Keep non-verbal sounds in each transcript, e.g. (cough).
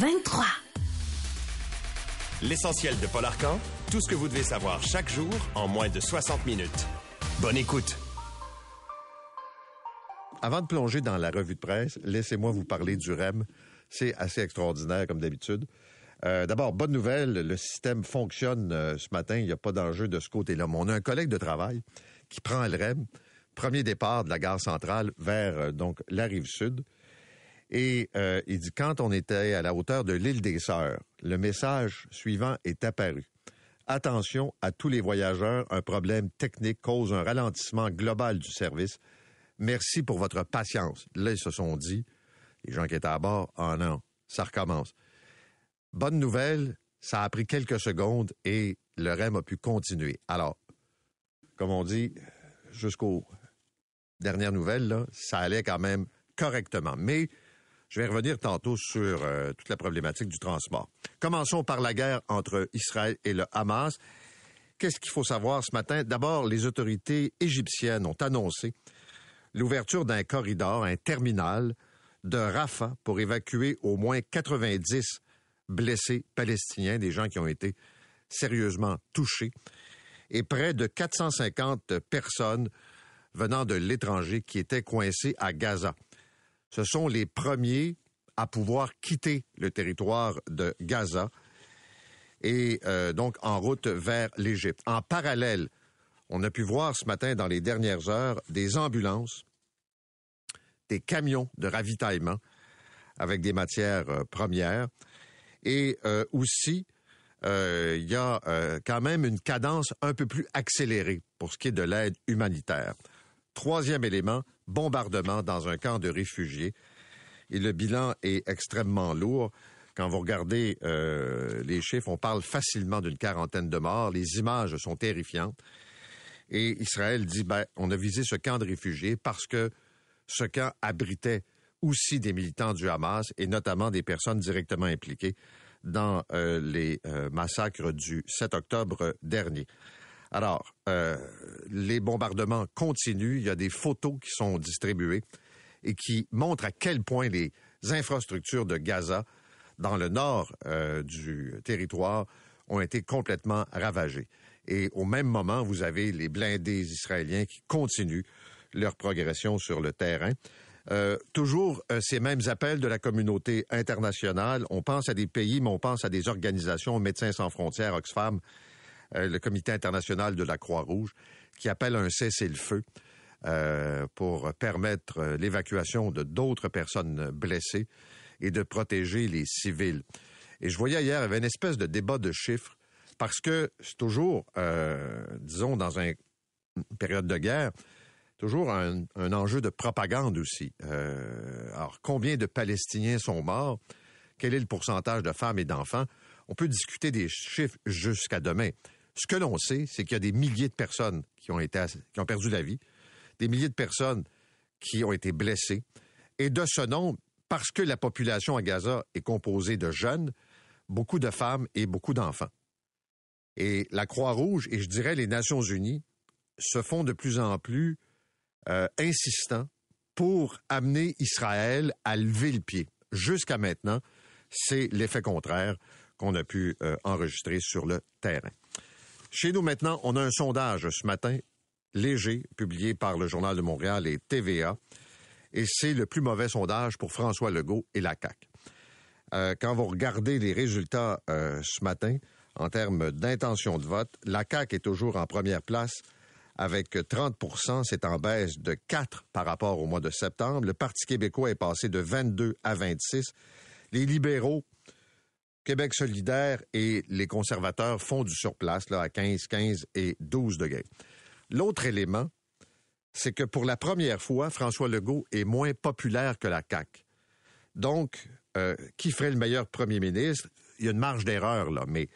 23. L'essentiel de Paul Arcan, tout ce que vous devez savoir chaque jour en moins de 60 minutes. Bonne écoute. Avant de plonger dans la revue de presse, laissez-moi vous parler du REM. C'est assez extraordinaire comme d'habitude. Euh, D'abord, bonne nouvelle, le système fonctionne euh, ce matin, il n'y a pas d'enjeu de ce côté-là. Mais on a un collègue de travail qui prend le REM, premier départ de la gare centrale vers euh, donc la rive sud. Et euh, il dit quand on était à la hauteur de l'île des Sœurs, le message suivant est apparu. Attention à tous les voyageurs, un problème technique cause un ralentissement global du service. Merci pour votre patience. Là, ils se sont dit, les gens qui étaient à bord, ah non, ça recommence. Bonne nouvelle, ça a pris quelques secondes et le REM a pu continuer. Alors, comme on dit, jusqu'aux dernières nouvelles, ça allait quand même correctement. Mais je vais revenir tantôt sur euh, toute la problématique du transport. Commençons par la guerre entre Israël et le Hamas. Qu'est-ce qu'il faut savoir ce matin? D'abord, les autorités égyptiennes ont annoncé l'ouverture d'un corridor, un terminal de Rafah pour évacuer au moins 90 blessés palestiniens, des gens qui ont été sérieusement touchés, et près de 450 personnes venant de l'étranger qui étaient coincées à Gaza. Ce sont les premiers à pouvoir quitter le territoire de Gaza et euh, donc en route vers l'Égypte. En parallèle, on a pu voir ce matin dans les dernières heures des ambulances, des camions de ravitaillement avec des matières euh, premières et euh, aussi il y a quand même une cadence un peu plus accélérée pour ce qui est de l'aide humanitaire. Troisième élément, bombardement dans un camp de réfugiés. Et le bilan est extrêmement lourd. Quand vous regardez euh, les chiffres, on parle facilement d'une quarantaine de morts. Les images sont terrifiantes. Et Israël dit, ben, on a visé ce camp de réfugiés parce que ce camp abritait aussi des militants du Hamas et notamment des personnes directement impliquées dans euh, les euh, massacres du 7 octobre dernier. Alors, euh, les bombardements continuent. Il y a des photos qui sont distribuées et qui montrent à quel point les infrastructures de Gaza, dans le nord euh, du territoire, ont été complètement ravagées. Et au même moment, vous avez les blindés israéliens qui continuent leur progression sur le terrain. Euh, toujours ces mêmes appels de la communauté internationale. On pense à des pays, mais on pense à des organisations, Médecins sans frontières, Oxfam, euh, le Comité international de la Croix-Rouge, qui appellent un cessez-le-feu euh, pour permettre euh, l'évacuation de d'autres personnes blessées et de protéger les civils. Et je voyais hier, il y avait une espèce de débat de chiffres, parce que c'est toujours, disons, dans un- une période de guerre, toujours un, enjeu de propagande aussi. Alors, combien de Palestiniens sont morts? Quel est le pourcentage de femmes et d'enfants? On peut discuter des chiffres jusqu'à demain. Ce que l'on sait, c'est qu'il y a des milliers de personnes qui ont, perdu la vie, des milliers de personnes qui ont été blessées. Et de ce nombre, parce que la population à Gaza est composée de jeunes, beaucoup de femmes et beaucoup d'enfants. Et la Croix-Rouge et je dirais les Nations Unies se font de plus en plus euh, insistants pour amener Israël à lever le pied. Jusqu'à maintenant, c'est l'effet contraire qu'on a pu euh, enregistrer sur le terrain. Chez nous maintenant, on a un sondage ce matin léger publié par le Journal de Montréal et TVA, et c'est le plus mauvais sondage pour François Legault et la CAQ. Euh, quand vous regardez les résultats euh, ce matin, en termes d'intention de vote, la CAQ est toujours en première place avec 30% c'est en baisse de 4 par rapport au mois de septembre. Le Parti québécois est passé de 22 à 26. Les libéraux, Québec solidaire et les conservateurs font du surplace là, à 15, 15 et 12 degrés. L'autre élément, c'est que pour la première fois, François Legault est moins populaire que la CAQ. Donc, euh, qui ferait le meilleur premier ministre? Il y a une marge d'erreur, là, mais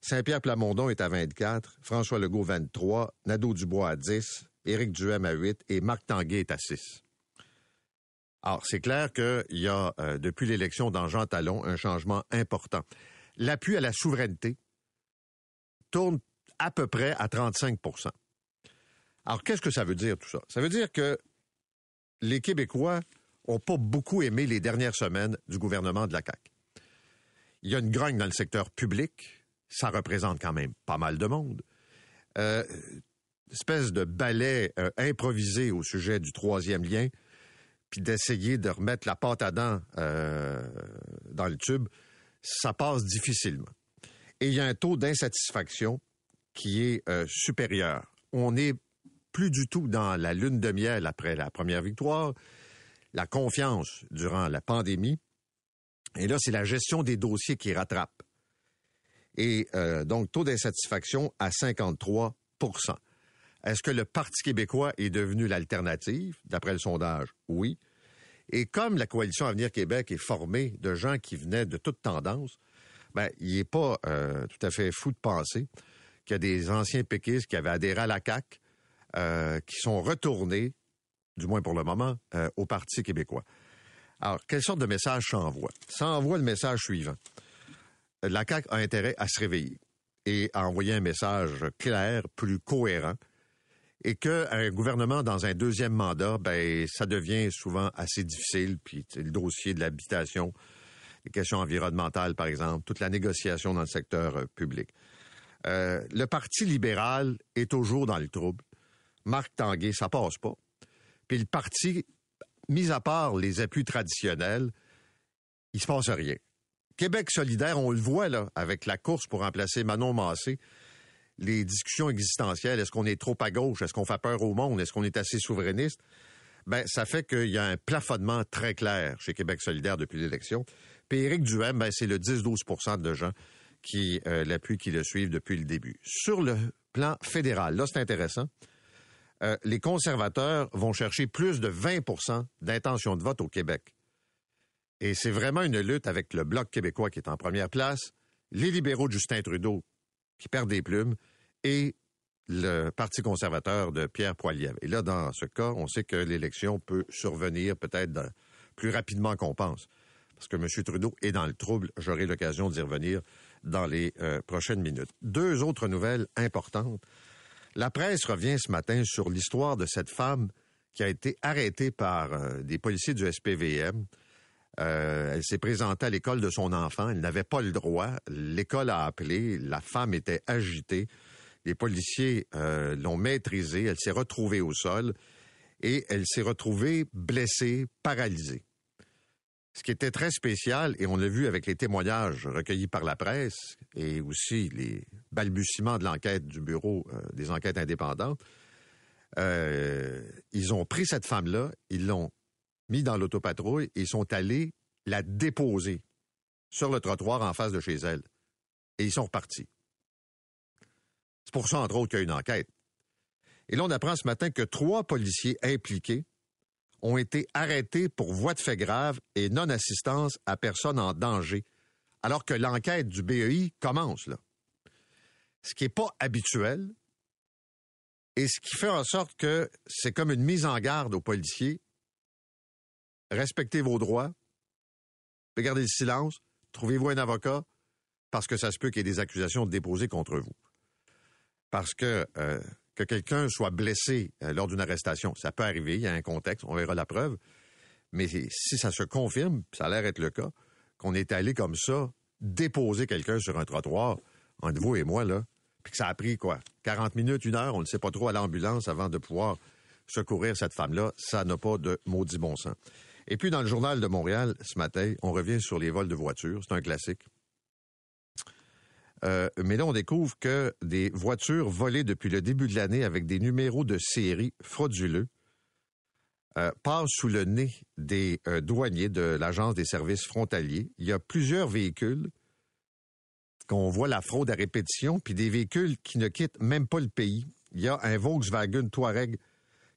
Saint-Pierre Plamondon est à 24, François Legault 23, Nadeau-Dubois à 10, Éric Duhem à 8 et Marc Tanguay est à 6. Alors, c'est clair qu'il y a, euh, depuis l'élection dans Jean Talon, un changement important. L'appui à la souveraineté tourne à peu près à 35% Alors, qu'est-ce que ça veut dire tout ça? Ça veut dire que les Québécois ont pas beaucoup aimé les dernières semaines du gouvernement de la CAQ. Il y a une grogne dans le secteur public. Ça représente quand même pas mal de monde. Euh, espèce de ballet euh, improvisé au sujet du troisième lien, puis d'essayer de remettre la pâte à dents euh, dans le tube, ça passe difficilement. Et il y a un taux d'insatisfaction qui est euh, supérieur. On n'est plus du tout dans la lune de miel après la première victoire, la confiance durant la pandémie. Et là, c'est la gestion des dossiers qui rattrape. Et euh, donc, taux d'insatisfaction à 53 Est-ce que le Parti québécois est devenu l'alternative, d'après le sondage? Oui. Et comme la coalition Avenir Québec est formée de gens qui venaient de toutes tendances, ben, il n'est pas euh, tout à fait fou de penser qu'il y a des anciens péquistes qui avaient adhéré à la CAQ, euh, qui sont retournés, du moins pour le moment, euh, au Parti québécois. Alors, quelle sorte de message ça envoie? Ça envoie le message suivant. La CAQ a intérêt à se réveiller et à envoyer un message clair, plus cohérent, et qu'un gouvernement dans un deuxième mandat, ben, ça devient souvent assez difficile, puis le dossier de l'habitation, les questions environnementales, par exemple, toute la négociation dans le secteur euh, public. Euh, le Parti libéral est toujours dans le trouble. Marc Tanguay, ça passe pas. Puis le parti, mis à part les appuis traditionnels, il se passe rien. Québec solidaire, on le voit là, avec la course pour remplacer Manon Massé, les discussions existentielles, est-ce qu'on est trop à gauche, est-ce qu'on fait peur au monde, est-ce qu'on est assez souverainiste, ben ça fait qu'il y a un plafonnement très clair chez Québec solidaire depuis l'élection. Puis Éric Duhem, ben, c'est le 10-12% de gens qui euh, l'appuient, qui le suivent depuis le début. Sur le plan fédéral, là c'est intéressant. Euh, les conservateurs vont chercher plus de 20% d'intention de vote au Québec. Et c'est vraiment une lutte avec le Bloc québécois qui est en première place, les libéraux de Justin Trudeau qui perdent des plumes et le Parti conservateur de Pierre Poilievre. Et là, dans ce cas, on sait que l'élection peut survenir peut-être plus rapidement qu'on pense. Parce que M. Trudeau est dans le trouble. J'aurai l'occasion d'y revenir dans les euh, prochaines minutes. Deux autres nouvelles importantes. La presse revient ce matin sur l'histoire de cette femme qui a été arrêtée par euh, des policiers du SPVM euh, elle s'est présentée à l'école de son enfant. Elle n'avait pas le droit. L'école a appelé. La femme était agitée. Les policiers euh, l'ont maîtrisée. Elle s'est retrouvée au sol et elle s'est retrouvée blessée, paralysée. Ce qui était très spécial, et on l'a vu avec les témoignages recueillis par la presse et aussi les balbutiements de l'enquête du Bureau euh, des enquêtes indépendantes, ils ont pris cette femme-là, ils l'ont mis dans l'autopatrouille et sont allés la déposer sur le trottoir en face de chez elle. Et ils sont repartis. C'est pour ça, entre autres, qu'il y a une enquête. Et là, on apprend ce matin que trois policiers impliqués ont été arrêtés pour voie de fait grave et non-assistance à personne en danger, alors que l'enquête du BEI commence. Ce qui n'est pas habituel, et ce qui fait en sorte que c'est comme une mise en garde aux policiers respectez vos droits, regardez le silence, trouvez-vous un avocat, parce que ça se peut qu'il y ait des accusations déposées contre vous. Parce que euh, que quelqu'un soit blessé euh, lors d'une arrestation, ça peut arriver, il y a un contexte, on verra la preuve, mais si ça se confirme, ça a l'air être le cas, qu'on est allé comme ça déposer quelqu'un sur un trottoir, entre vous et moi, là, puis que ça a pris quoi? 40 minutes, une heure, on ne sait pas trop à l'ambulance avant de pouvoir secourir cette femme-là, ça n'a pas de maudit bon sens. Et puis, dans le journal de Montréal, ce matin, on revient sur les vols de voitures. C'est un classique. Euh, mais là, on découvre que des voitures volées depuis le début de l'année avec des numéros de série frauduleux euh, passent sous le nez des euh, douaniers de l'Agence des services frontaliers. Il y a plusieurs véhicules qu'on voit la fraude à répétition, puis des véhicules qui ne quittent même pas le pays. Il y a un Volkswagen Touareg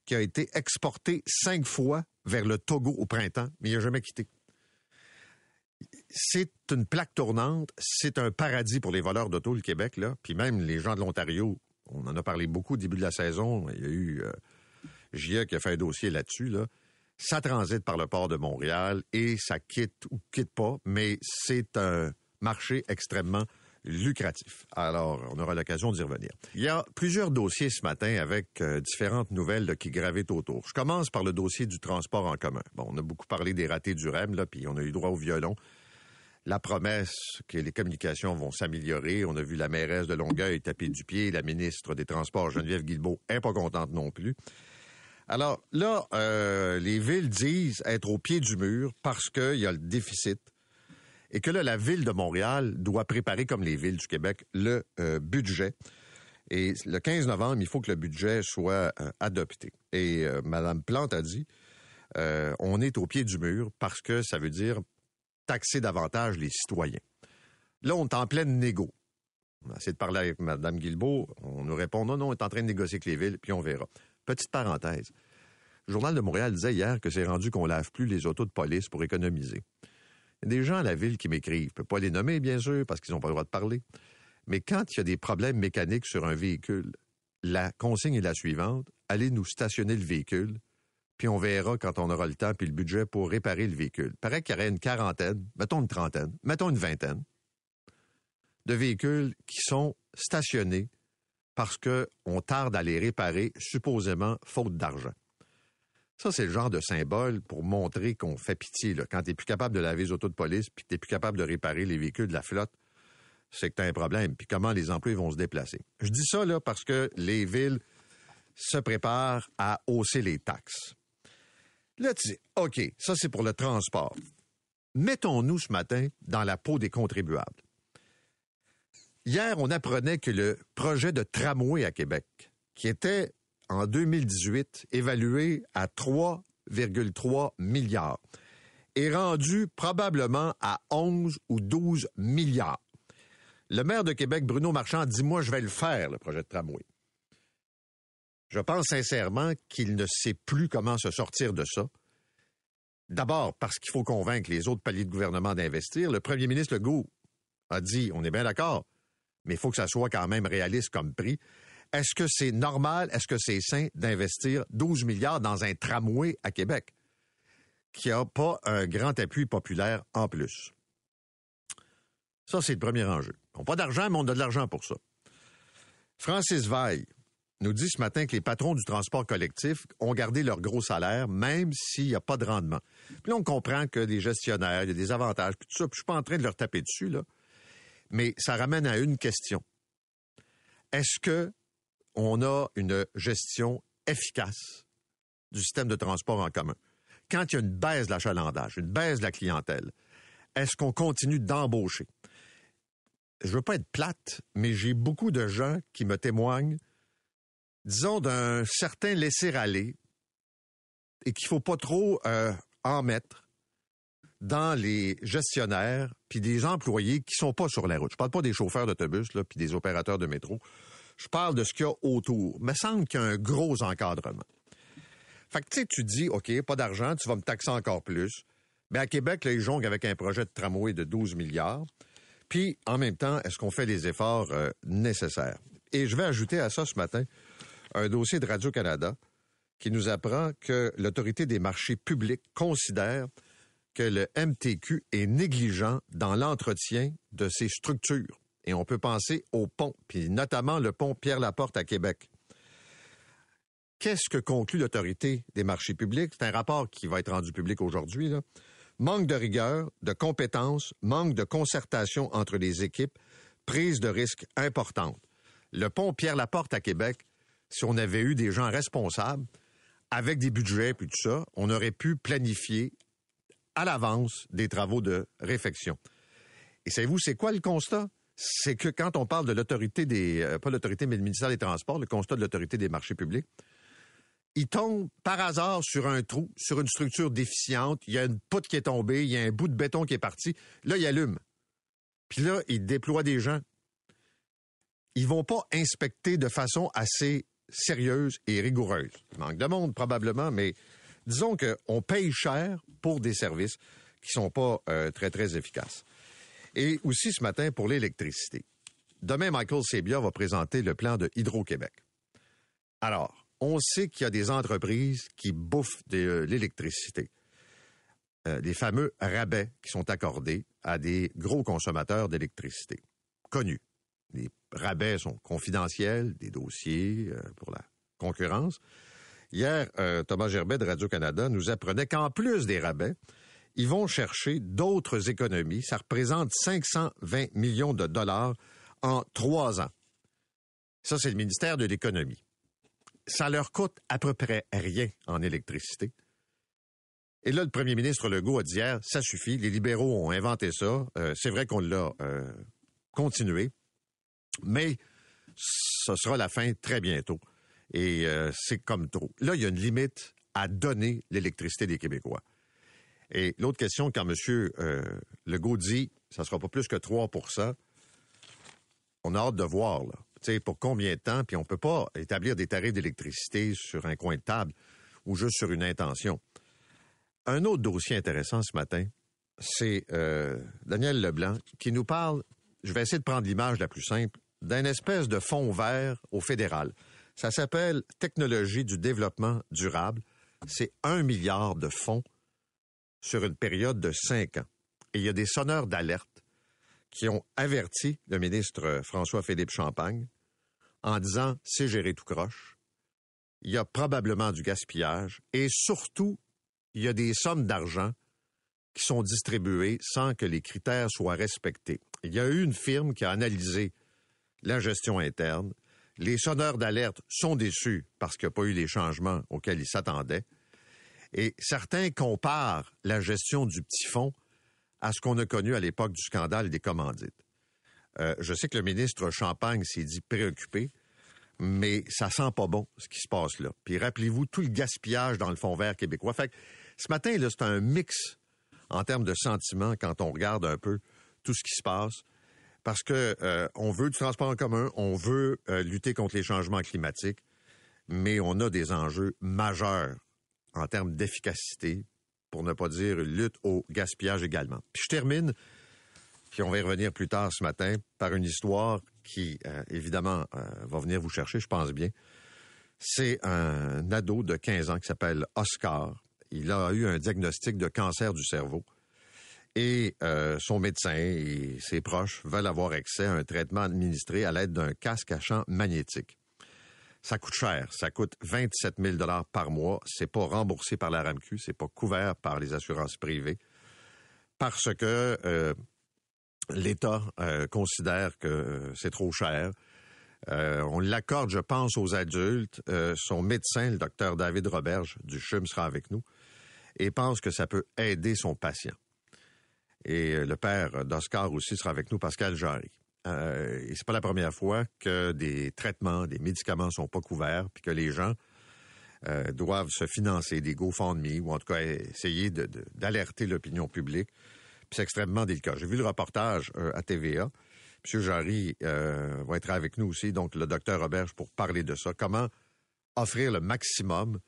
qui a été exporté cinq fois vers le Togo au printemps, mais il n'a jamais quitté. c'est une plaque tournante, c'est un paradis pour les voleurs d'auto, le Québec, là. Puis même les gens de l'Ontario, on en a parlé beaucoup au début de la saison. Il y a eu euh, qui a fait un dossier là-dessus, là. Ça transite par le port de Montréal et ça quitte ou quitte pas, mais c'est un marché extrêmement lucratif. Alors, on aura l'occasion d'y revenir. Il y a plusieurs dossiers ce matin avec euh, différentes nouvelles qui gravitent autour. Je commence par le dossier du transport en commun. Bon, on a beaucoup parlé des ratés du REM, puis on a eu droit au violon. La promesse que les communications vont s'améliorer. On a vu la mairesse de Longueuil taper du pied, la ministre des Transports, Geneviève Guilbeault, est pas contente non plus. Alors là, euh, les villes disent être au pied du mur parce qu'il y a le déficit et que là, la ville de Montréal doit préparer, comme les villes du Québec, le euh, budget. Et le 15 novembre, il faut que le budget soit euh, adopté. Et euh, Mme Plante a dit, on est au pied du mur parce que ça veut dire taxer davantage les citoyens. Là, on est en pleine négo. On a essayé de parler avec Mme Guilbeault. On nous répond, non, non, on est en train de négocier avec les villes, puis on verra. Petite parenthèse. Le Journal de Montréal disait hier que c'est rendu qu'on lave plus les autos de police pour économiser. Des gens à la ville qui m'écrivent. Je ne peux pas les nommer, bien sûr, parce qu'ils n'ont pas le droit de parler. Mais quand il y a des problèmes mécaniques sur un véhicule, la consigne est la suivante. Allez nous stationner le véhicule, puis on verra quand on aura le temps puis le budget pour réparer le véhicule. Paraît qu'il y aurait une quarantaine, mettons une trentaine, mettons une vingtaine de véhicules qui sont stationnés parce qu'on tarde à les réparer, supposément faute d'argent. Ça, c'est le genre de symbole pour montrer qu'on fait pitié. Là. Quand tu n'es plus capable de laver les autos de police, puis que tu n'es plus capable de réparer les véhicules de la flotte, c'est que tu as un problème. Puis comment les employés vont se déplacer? Je dis ça parce que les villes se préparent à hausser les taxes. Là, tu dis, OK, ça c'est pour le transport. Mettons-nous ce matin dans la peau des contribuables. Hier, on apprenait que le projet de tramway à Québec, qui était en 2018 évalué à 3,3 milliards est rendu probablement à 11 ou 12 milliards. Le maire de Québec, Bruno Marchand, dit Moi, je vais le faire, le projet de tramway. Je pense sincèrement qu'il ne sait plus comment se sortir de ça. D'abord, parce qu'il faut convaincre les autres paliers de gouvernement d'investir. Le premier ministre Legault a dit On est bien d'accord, mais il faut que ça soit quand même réaliste comme prix. Est-ce que c'est normal, est-ce que c'est sain d'investir 12 milliards dans un tramway à Québec qui n'a pas un grand appui populaire en plus? Ça, c'est le premier enjeu. On n'a pas d'argent, mais on a de l'argent pour ça. Francis Veil nous dit ce matin que les patrons du transport collectif ont gardé leur gros salaire, même s'il n'y a pas de rendement. Puis là, on comprend que les gestionnaires, il y a des avantages, puis tout ça, puis je suis pas en train de leur taper dessus, là. Mais ça ramène à une question. Est-ce que on a une gestion efficace du système de transport en commun. Quand il y a une baisse de l'achalandage, une baisse de la clientèle, est-ce qu'on continue d'embaucher? Je veux pas être plate, mais j'ai beaucoup de gens qui me témoignent, disons, d'un certain laisser-aller et qu'il faut pas trop euh, en mettre dans les gestionnaires puis des employés qui sont pas sur la route. Je parle pas des chauffeurs d'autobus là puis des opérateurs de métro. Je parle de ce qu'il y a autour. Il semble qu'il y a un gros encadrement. Fait que tu sais, tu dis, OK, pas d'argent, tu vas me taxer encore plus. Mais à Québec, là, ils jonglent avec un projet de tramway de 12 milliards. Puis, en même temps, est-ce qu'on fait les efforts euh, nécessaires? Et je vais ajouter à ça ce matin un dossier de Radio-Canada qui nous apprend que l'autorité des marchés publics considère que le MTQ est négligent dans l'entretien de ses structures. Et on peut penser au pont, puis notamment le pont Pierre-Laporte à Québec. Qu'est-ce que conclut l'autorité des marchés publics? C'est un rapport qui va être rendu public aujourd'hui. Manque de rigueur, de compétences, manque de concertation entre les équipes, prise de risques importante. Le pont Pierre-Laporte à Québec, si on avait eu des gens responsables, avec des budgets puis tout ça, on aurait pu planifier à l'avance des travaux de réfection. Et savez-vous, c'est quoi le constat? C'est que quand on parle de l'autorité des, euh, pas l'autorité, mais le ministère des Transports, le constat de l'autorité des marchés publics, il tombe par hasard sur un trou, sur une structure déficiente, il y a une poutre qui est tombée, il y a un bout de béton qui est parti, là, il allume. Puis là, il déploie des gens. Ils vont pas inspecter de façon assez sérieuse et rigoureuse. Il manque de monde, probablement, mais disons qu'on paye cher pour des services qui sont pas euh, très, très efficaces. Et aussi ce matin pour l'électricité. Demain, Michael Sebia va présenter le plan de Hydro-Québec. Alors, on sait qu'il y a des entreprises qui bouffent de euh, l'électricité. Euh, des fameux rabais qui sont accordés à des gros consommateurs d'électricité, connus. Les rabais sont confidentiels, des dossiers euh, pour la concurrence. Hier, euh, Thomas Gerbet de Radio-Canada nous apprenait qu'en plus des rabais, ils vont chercher d'autres économies. Ça représente 520 millions de dollars en trois ans. Ça, c'est le ministère de l'Économie. Ça leur coûte à peu près rien en électricité. Et là, le premier ministre Legault a dit hier, ça suffit, les libéraux ont inventé ça. Euh, c'est vrai qu'on l'a euh, continué, mais ce sera la fin très bientôt. Et euh, c'est comme trop. Là, il y a une limite à donner l'électricité des Québécois. Et l'autre question, quand M. Legault dit ça sera pas plus que 3% on a hâte de voir, là. Tu sais, pour combien de temps, puis on peut pas établir des tarifs d'électricité sur un coin de table ou juste sur une intention. Un autre dossier intéressant ce matin, c'est euh, Daniel Leblanc qui nous parle, je vais essayer de prendre l'image la plus simple, d'un espèce de fond vert au fédéral. Ça s'appelle Technologie du développement durable. C'est un milliard de fonds sur une période de cinq ans. Et il y a des sonneurs d'alerte qui ont averti le ministre François-Philippe Champagne en disant c'est géré tout croche. Il y a probablement du gaspillage et surtout, il y a des sommes d'argent qui sont distribuées sans que les critères soient respectés. Il y a eu une firme qui a analysé la gestion interne. Les sonneurs d'alerte sont déçus parce qu'il n'y a pas eu les changements auxquels ils s'attendaient. Et certains comparent la gestion du petit fonds à ce qu'on a connu à l'époque du scandale des commandites. Euh, je sais que le ministre Champagne s'est dit préoccupé, mais ça sent pas bon ce qui se passe là. Puis rappelez-vous tout le gaspillage dans le fond vert québécois. Fait que ce matin là, c'est un mix en termes de sentiments quand on regarde un peu tout ce qui se passe, parce que euh, on veut du transport en commun, on veut euh, lutter contre les changements climatiques, mais on a des enjeux majeurs en termes d'efficacité, pour ne pas dire lutte au gaspillage également. Puis je termine, puis on va y revenir plus tard ce matin, par une histoire qui, euh, évidemment, euh, va venir vous chercher, je pense bien. C'est un ado de 15 ans qui s'appelle Oscar. Il a eu un diagnostic de cancer du cerveau. Et euh, son médecin et ses proches veulent avoir accès à un traitement administré à l'aide d'un casque à champ magnétique. Ça coûte cher. Ça coûte 27 000 par mois. C'est pas remboursé par la RAMQ. C'est pas couvert par les assurances privées. Parce que euh, l'État euh, considère que c'est trop cher. Euh, on l'accorde, je pense, aux adultes. son médecin, le docteur David Roberge du CHUM, sera avec nous et pense que ça peut aider son patient. Et le père d'Oscar aussi sera avec nous, Pascal Jarry. Euh, et c'est pas la première fois que des traitements, des médicaments sont pas couverts, puis que les gens euh, doivent se financer des GoFundMe ou en tout cas essayer d'alerter l'opinion publique. C'est extrêmement délicat. J'ai vu le reportage euh, à TVA. M. Jarry euh, va être avec nous aussi, donc le docteur Roberge, pour parler de ça. Comment offrir le maximum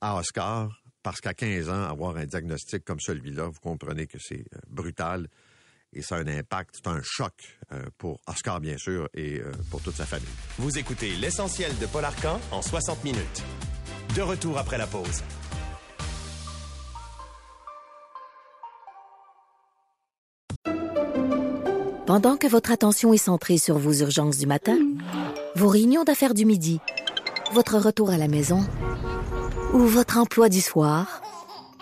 à Oscar, parce qu'à 15 ans, avoir un diagnostic comme celui-là, vous comprenez que c'est brutal et ça a un impact, c'est un choc euh, pour Oscar, bien sûr, et euh, pour toute sa famille. Vous écoutez l'essentiel de Paul Arcan en 60 minutes. De retour après la pause. Pendant que votre attention est centrée sur vos urgences du matin, vos réunions d'affaires du midi, votre retour à la maison ou votre emploi du soir,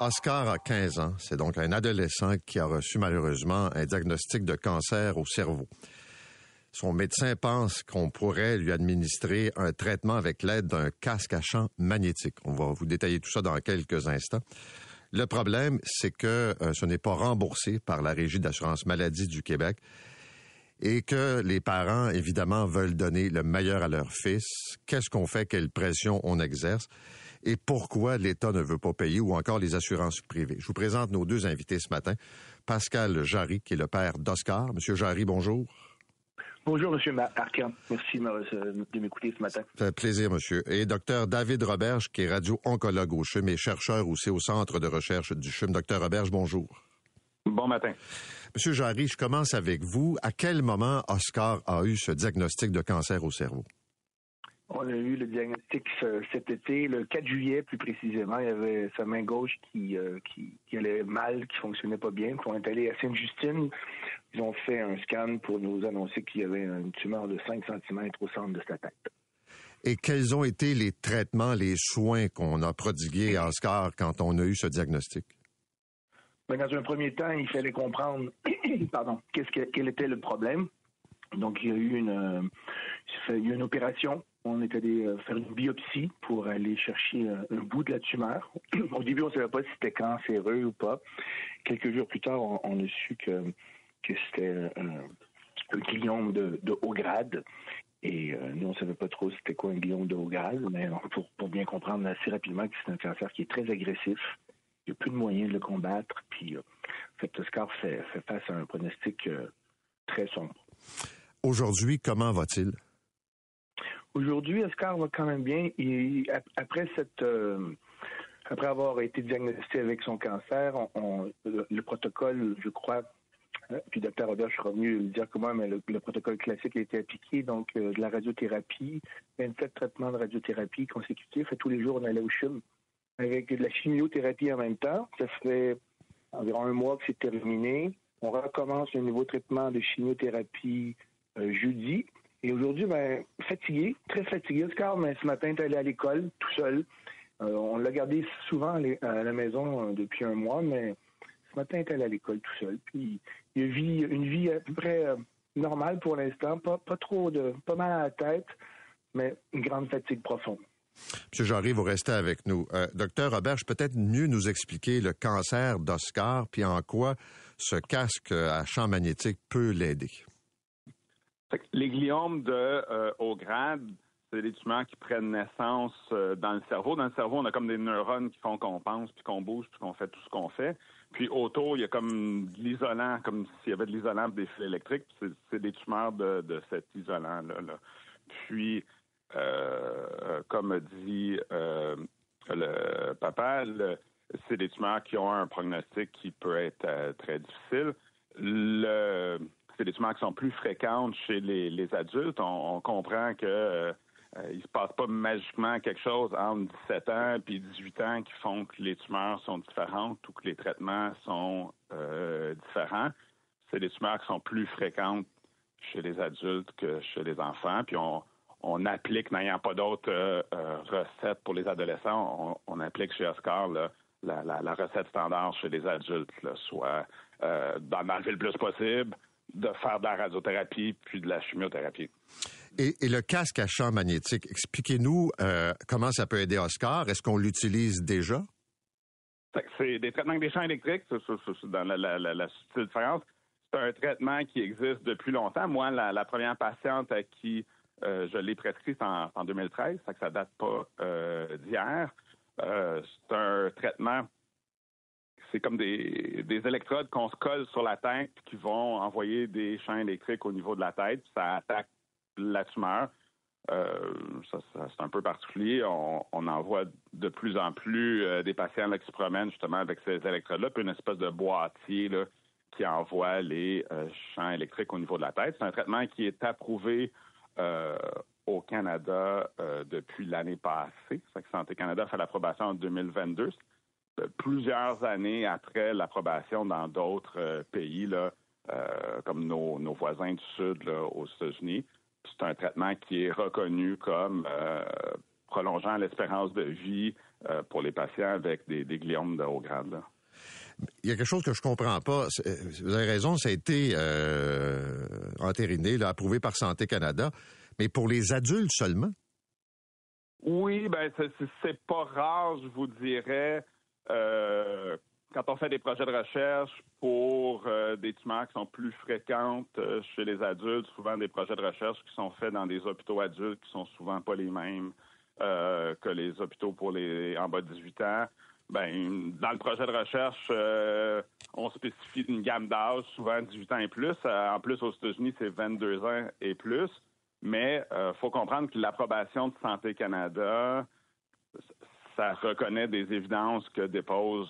Oscar a 15 ans. C'est donc un adolescent qui a reçu malheureusement un diagnostic de cancer au cerveau. Son médecin pense qu'on pourrait lui administrer un traitement avec l'aide d'un casque à champ magnétique. On va vous détailler tout ça dans quelques instants. Le problème, c'est que euh, ce n'est pas remboursé par la Régie d'assurance maladie du Québec. et que les parents, évidemment, veulent donner le meilleur à leur fils. Qu'est-ce qu'on fait? Quelle pression on exerce? Et pourquoi l'État ne veut pas payer ou encore les assurances privées? Je vous présente nos deux invités ce matin. Pascal Jarry, qui est le père d'Oscar. Monsieur Jarry, bonjour. Bonjour, Monsieur Arcan. Merci de m'écouter ce matin. Ça fait plaisir, monsieur. Et docteur David Roberge, qui est radio-oncologue au CHUM et chercheur aussi au Centre de recherche du CHUM. Docteur Roberge, bonjour. Bon matin. Monsieur Jarry, je commence avec vous. À quel moment Oscar a eu ce diagnostic de cancer au cerveau? On a eu le diagnostic cet été, le 4 juillet plus précisément. Il y avait sa main gauche qui, euh, qui, allait mal, qui fonctionnait pas bien. Puis on est allé à Sainte-Justine. Ils ont fait un scan pour nous annoncer qu'il y avait une tumeur de 5 cm au centre de sa tête. Et quels ont été les traitements, les soins qu'on a prodigués à Oscar quand on a eu ce diagnostic? Ben, dans un premier temps, il fallait comprendre, (clears throat) pardon, qu'est-ce que, quel était le problème. Donc, il y a eu une, euh, il y a eu une opération on est allé euh, faire une biopsie pour aller chercher euh, un bout de la tumeur. (clears throat) Au début, on ne savait pas si c'était cancéreux ou pas. Quelques jours plus tard, on, a su que, c'était un, gliome de, haut grade. Et euh, nous, on ne savait pas trop c'était quoi un gliome de haut grade, mais pour, bien comprendre assez rapidement que c'est un cancer qui est très agressif. Il n'y a plus de moyens de le combattre. Puis, fait, Oscar fait face à un pronostic très sombre. Aujourd'hui, comment va-t-il? Aujourd'hui, Oscar va quand même bien. après cette, euh, après avoir été diagnostiqué avec son cancer, le, protocole, je crois, euh, puis docteur Robert, je suis revenu dire comment, mais le, protocole classique a été appliqué, donc euh, de la radiothérapie, 27 traitements de radiothérapie consécutifs, tous les jours on allait au CHUM avec de la chimiothérapie en même temps. Ça fait environ un mois que c'est terminé. On recommence un nouveau traitement de chimiothérapie jeudi. Et aujourd'hui, ben, fatigué, très fatigué, Oscar, ce matin, tu allé à l'école tout seul. Euh, on l'a gardé souvent à la maison euh, depuis un mois, mais ce matin, tu allé à l'école tout seul. Puis il vit une vie à peu près euh, normale pour l'instant, pas, trop de, pas mal à la tête, mais une grande fatigue profonde. Monsieur Jarry, vous restez avec nous. docteur Robert, peut-être mieux nous expliquer le cancer d'Oscar, puis en quoi ce casque à champ magnétique peut l'aider? Les gliomes de euh, haut grade, c'est des tumeurs qui prennent naissance euh, dans le cerveau. Dans le cerveau, on a comme des neurones qui font qu'on pense, puis qu'on bouge, puis qu'on fait tout ce qu'on fait. Puis autour, il y a comme de l'isolant, comme s'il y avait de l'isolant des fils électriques. C'est des tumeurs de, cet isolant-là. Puis, euh, comme dit le papa, c'est des tumeurs qui ont un prognostic qui peut être très difficile. Le c'est des tumeurs qui sont plus fréquentes chez les, adultes. On, comprend que euh, il se passe pas magiquement quelque chose entre 17 ans et 18 ans qui font que les tumeurs sont différentes ou que les traitements sont euh, différents. C'est des tumeurs qui sont plus fréquentes chez les adultes que chez les enfants. Puis on, applique, n'ayant pas d'autres euh, recettes pour les adolescents, on, applique chez Oscar la, recette standard chez les adultes, soit d'en enlever le plus possible, de faire de la radiothérapie puis de la chimiothérapie. Et, le casque à champ magnétique, expliquez-nous euh, comment ça peut aider Oscar? Est-ce qu'on l'utilise déjà? C'est des traitements avec des champs électriques, c'est dans la, la, différence. C'est un traitement qui existe depuis longtemps. Moi, la, première patiente à qui euh, je l'ai prescrit, c'est en, 2013, ça que ça date pas euh, d'hier. c'est un traitement c'est comme des, électrodes qu'on se colle sur la tête qui vont envoyer des champs électriques au niveau de la tête. Ça attaque la tumeur. Euh, ça, c'est un peu particulier. On, en voit de plus en plus euh, des patients qui se promènent justement avec ces électrodes-là, puis une espèce de boîtier qui envoie les euh, champs électriques au niveau de la tête. C'est un traitement qui est approuvé au Canada depuis l'année passée. Santé Canada fait l'approbation en 2022 plusieurs années après l'approbation dans d'autres euh, pays, là, euh, comme nos, voisins du Sud aux États-Unis. C'est un traitement qui est reconnu comme euh, prolongeant l'espérance de vie pour les patients avec des, gliomes de haut grade. Il y a quelque chose que je comprends pas. Vous avez raison, ça a été entériné, approuvé par Santé Canada, mais pour les adultes seulement? Oui, ben c'est pas rare, je vous dirais. Euh, quand on fait des projets de recherche pour euh, des tumeurs qui sont plus fréquentes euh, chez les adultes, souvent des projets de recherche qui sont faits dans des hôpitaux adultes qui sont souvent pas les mêmes que les hôpitaux pour les en bas de 18 ans. Ben, dans le projet de recherche, on spécifie une gamme d'âge, souvent 18 ans et plus. en plus, aux États-Unis, c'est 22 ans et plus. Mais faut comprendre que l'approbation de Santé Canada, ça reconnaît des évidences que dépose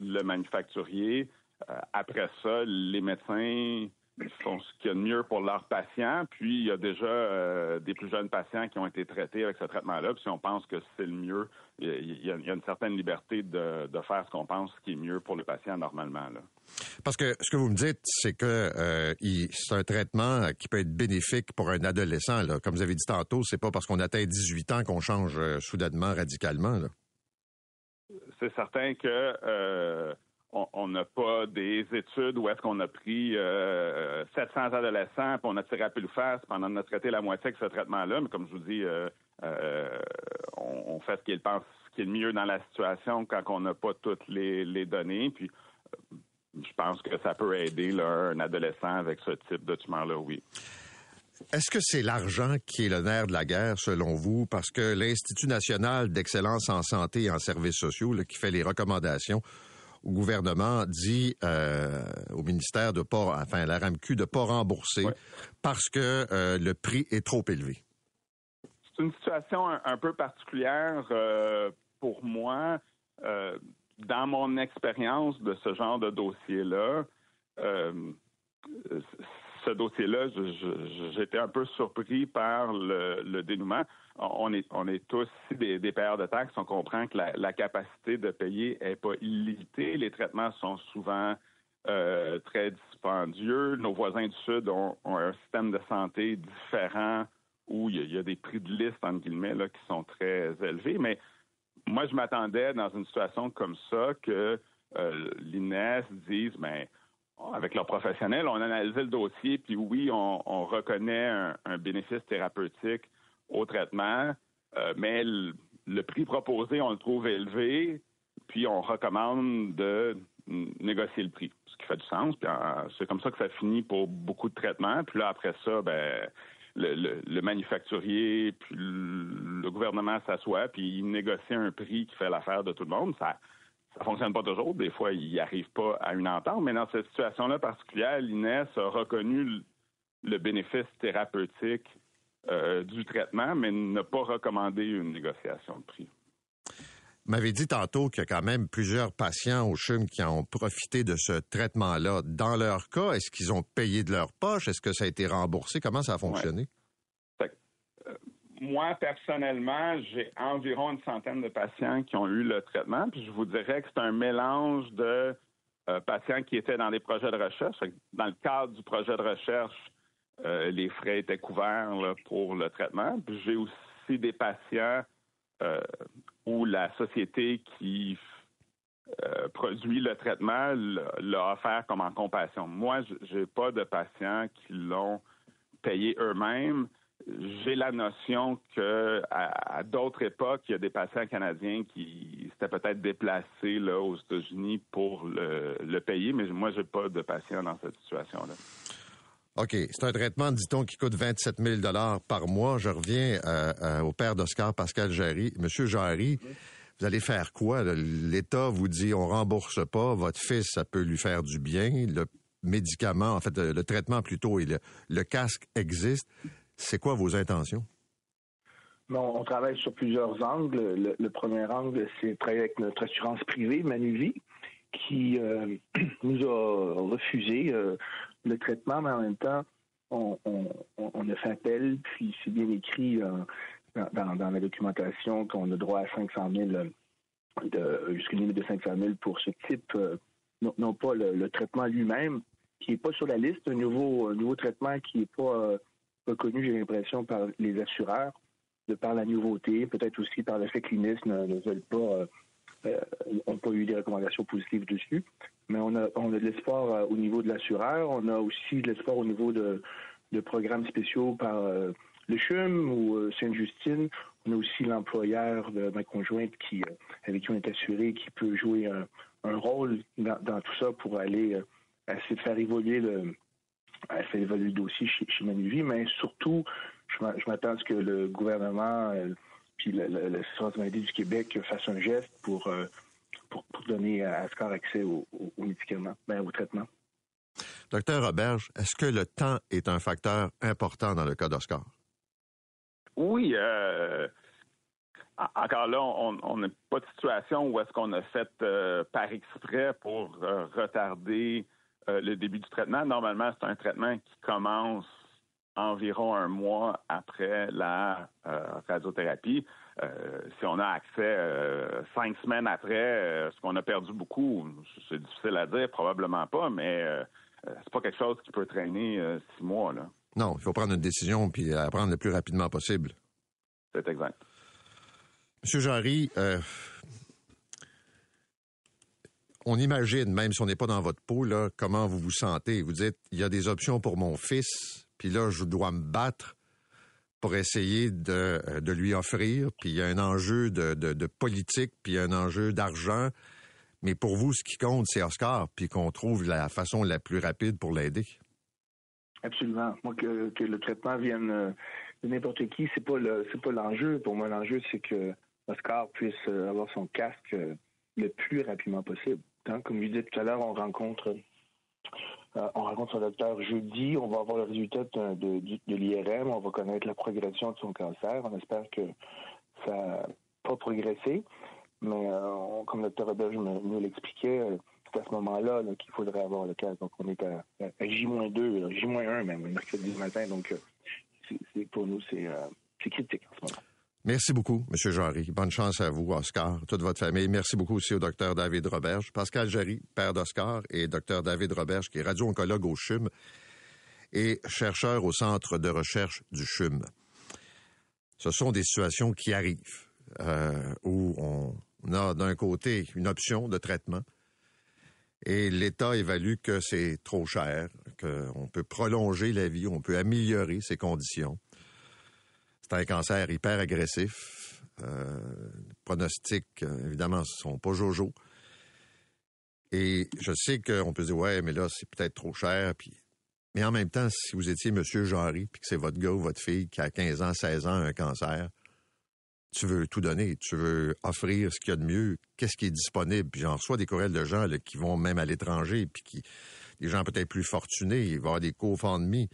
le manufacturier. Euh, après ça, les médecins font ce qu'il y a de mieux pour leurs patients. Puis il y a déjà euh, des plus jeunes patients qui ont été traités avec ce traitement-là. Puis si on pense que c'est le mieux, il y, a, une certaine liberté de, faire ce qu'on pense qui est mieux pour le patient normalement. Parce que ce que vous me dites, c'est que euh, c'est un traitement qui peut être bénéfique pour un adolescent. Comme vous avez dit tantôt, c'est pas parce qu'on atteint 18 ans qu'on change soudainement radicalement c'est certain que euh, on n'a pas des études où est-ce qu'on a pris 700 euh, adolescents puis on a tiré à pile face pendant on a traité la moitié avec ce traitement-là. Mais comme je vous dis, euh, on, fait ce qu'il pense, ce qui est le mieux dans la situation quand on n'a pas toutes les, données. Puis je pense que ça peut aider un adolescent avec ce type de tumeur-là, oui. Est-ce que c'est l'argent qui est le nerf de la guerre, selon vous? Parce que l'Institut national d'excellence en santé et en services sociaux, qui fait les recommandations au gouvernement, dit euh, au ministère de pas, enfin, la RAMQ de pas rembourser parce que euh, le prix est trop élevé. C'est une situation un, peu particulière euh, pour moi. dans mon expérience de ce genre de dossier-là, ce dossier-là, j'étais un peu surpris par le, dénouement. On est, tous des, des payeurs de taxes. On comprend que la, capacité de payer n'est pas illimitée. Les traitements sont souvent euh, très dispendieux. Nos voisins du Sud ont, un système de santé différent où il y, a, des prix de liste, entre guillemets, qui sont très élevés. Mais moi, je m'attendais dans une situation comme ça que euh, l'INES dise, mais ben, avec leurs professionnels, on a analysé le dossier, puis oui, on, reconnaît un, bénéfice thérapeutique au traitement, euh, mais le, prix proposé, on le trouve élevé, puis on recommande de négocier le prix, ce qui fait du sens. Puis c'est comme ça que ça finit pour beaucoup de traitements. Puis là, après ça, ben le, manufacturier, puis le, gouvernement s'assoit, puis il négocie un prix qui fait l'affaire de tout le monde. Ça, ça fonctionne pas toujours. Des fois, il n'y arrive pas à une entente. Mais dans cette situation-là particulière, l'INES a reconnu le bénéfice thérapeutique euh, du traitement, mais n'a pas recommandé une négociation de prix. Vous m'avez dit tantôt qu'il y a quand même plusieurs patients au CHUM qui ont profité de ce traitement-là. Dans leur cas, est-ce qu'ils ont payé de leur poche? Est-ce que ça a été remboursé? Comment ça a fonctionné? Moi, personnellement, j'ai environ une centaine de patients qui ont eu le traitement. Je vous dirais que c'est un mélange de euh, patients qui étaient dans des projets de recherche. Dans le cadre du projet de recherche, euh, les frais étaient couverts pour le traitement. J'ai aussi des patients euh, où la société qui produit le traitement l'a offert comme en compassion. Moi, j'ai pas de patients qui l'ont payé eux-mêmes j'ai la notion que à, d'autres époques, il y a des patients canadiens qui s'étaient peut-être déplacés là, aux États-Unis pour le, payer, mais moi, j'ai pas de patients dans cette situation-là. OK. C'est un traitement, dit-on, qui coûte 27 000 par mois. Je reviens euh, euh, au père d'Oscar, Pascal Jarry. Monsieur Jarry, vous allez faire quoi? L'État vous dit on rembourse pas. Votre fils, ça peut lui faire du bien. Le médicament, en fait, le, traitement plutôt, et le casque existe. C'est quoi vos intentions? on travaille sur plusieurs angles. Le, premier angle, c'est de travailler avec notre assurance privée, Manuvie, qui euh, (clears throat) nous a refusé euh, le traitement, mais en même temps, on, a fait appel, puis c'est bien écrit euh, dans, la documentation qu'on a droit à 500 000, jusqu'à limite de 500 000 pour ce type, non, pas le, traitement lui-même, qui n'est pas sur la liste, un nouveau traitement qui n'est pas reconnu, j'ai l'impression, par les assureurs, de par la nouveauté, peut-être aussi par le fait que l'INIS ne, veulent pas, euh, euh, pas eu des recommandations positives dessus. Mais on a, on a de l'espoir euh, au niveau de l'assureur, on a aussi de l'espoir au niveau de, de programmes spéciaux par le CHUM ou Sainte-Justine. On a aussi l'employeur de ma conjointe qui, avec qui on est assuré, qui peut jouer un, un rôle dans, tout ça pour aller euh, essayer de faire évoluer le, essayer d'évoluer le dossier chez, chez Manuvie, mais surtout, je m'a- je m'attends à ce que le gouvernement euh, puis le- le- l'Assurance maladie du Québec fasse un geste pour, euh, pour, pour donner à Ascar accès aux, aux- aux médicaments, ben, aux traitements. Docteur Roberge, est-ce que le temps est un facteur important dans le cas d'Oscar? Oui, euh, en- encore là, on n'a pas de situation où est-ce qu'on a fait euh, par exprès pour euh, retarder euh, le début du traitement. Normalement, c'est un traitement qui commence environ un mois après la euh, radiothérapie. Euh, si on a accès cinq semaines après, est-ce qu'on a perdu beaucoup? C'est difficile à dire, probablement pas, mais c'est pas quelque chose qui peut traîner six mois. là. Non, il faut prendre une décision puis la prendre le plus rapidement possible. C'est exact. Monsieur Jarry, on imagine, même si on n'est pas dans votre peau, comment vous vous sentez. Vous dites, il y a des options pour mon fils, puis là, je dois me battre pour essayer de, euh, lui offrir, puis il y a un enjeu de, politique, puis il y a un enjeu d'argent. Mais pour vous, ce qui compte, c'est Oscar, puis qu'on trouve la façon la plus rapide pour l'aider. Absolument. Moi, que, que le traitement vienne euh, de n'importe qui, c'est pas le c'est pas l'enjeu. Pour moi, l'enjeu, c'est que Oscar puisse euh, avoir son casque le plus rapidement possible. Hein, Comme je disais tout à l'heure, on rencontre euh, on rencontre son docteur jeudi, on va avoir le résultat de, l'IRM, on va connaître la progression de son cancer. On espère que ça n'a pas progressé. Mais euh, comme le docteur Robert me- nous l'expliquait, euh, c'est à ce moment-là là, qu'il faudrait avoir le cas. Donc, on est à, à J-2, là, J-1 même, mercredi matin. Donc, pour nous, c'est critique en ce moment. Merci beaucoup, M. Jarry. Bonne chance à vous, Oscar, toute votre famille. Merci beaucoup aussi au docteur David Roberge, Pascal Jarry, père d'Oscar, et docteur David Roberge, qui est radio-oncologue au CHUM et chercheur au centre de recherche du CHUM. Ce sont des situations qui arrivent euh, où on a d'un côté une option de traitement et l'État évalue que c'est trop cher, qu'on peut prolonger la vie, on peut améliorer ses conditions. C'est un cancer hyper agressif. Euh, les pronostics, euh, évidemment, ne sont pas jojo. Et je sais qu'on peut dire, ouais, mais là, c'est peut-être trop cher. Puis... Mais en même temps, si vous étiez M. Jarry, puis que c'est votre gars ou votre fille qui a 15 ans, 16 ans, un cancer, tu veux tout donner. Tu veux offrir ce qu'il y a de mieux. Qu'est-ce qui est disponible? Puis j'en reçois des courriels de gens qui vont même à l'étranger, puis qui, des gens peut-être plus fortunés, il va y avoir des co-FundMe.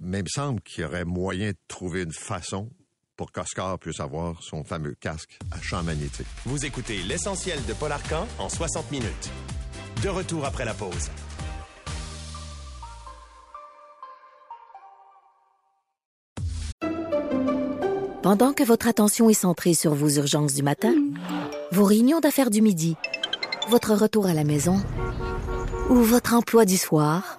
Mais il me semble qu'il y aurait moyen de trouver une façon pour qu'Oscar puisse avoir son fameux casque à champ magnétique. Vous écoutez l'essentiel de Paul Arcan en 60 minutes. De retour après la pause. Pendant que votre attention est centrée sur vos urgences du matin, vos réunions d'affaires du midi, votre retour à la maison ou votre emploi du soir,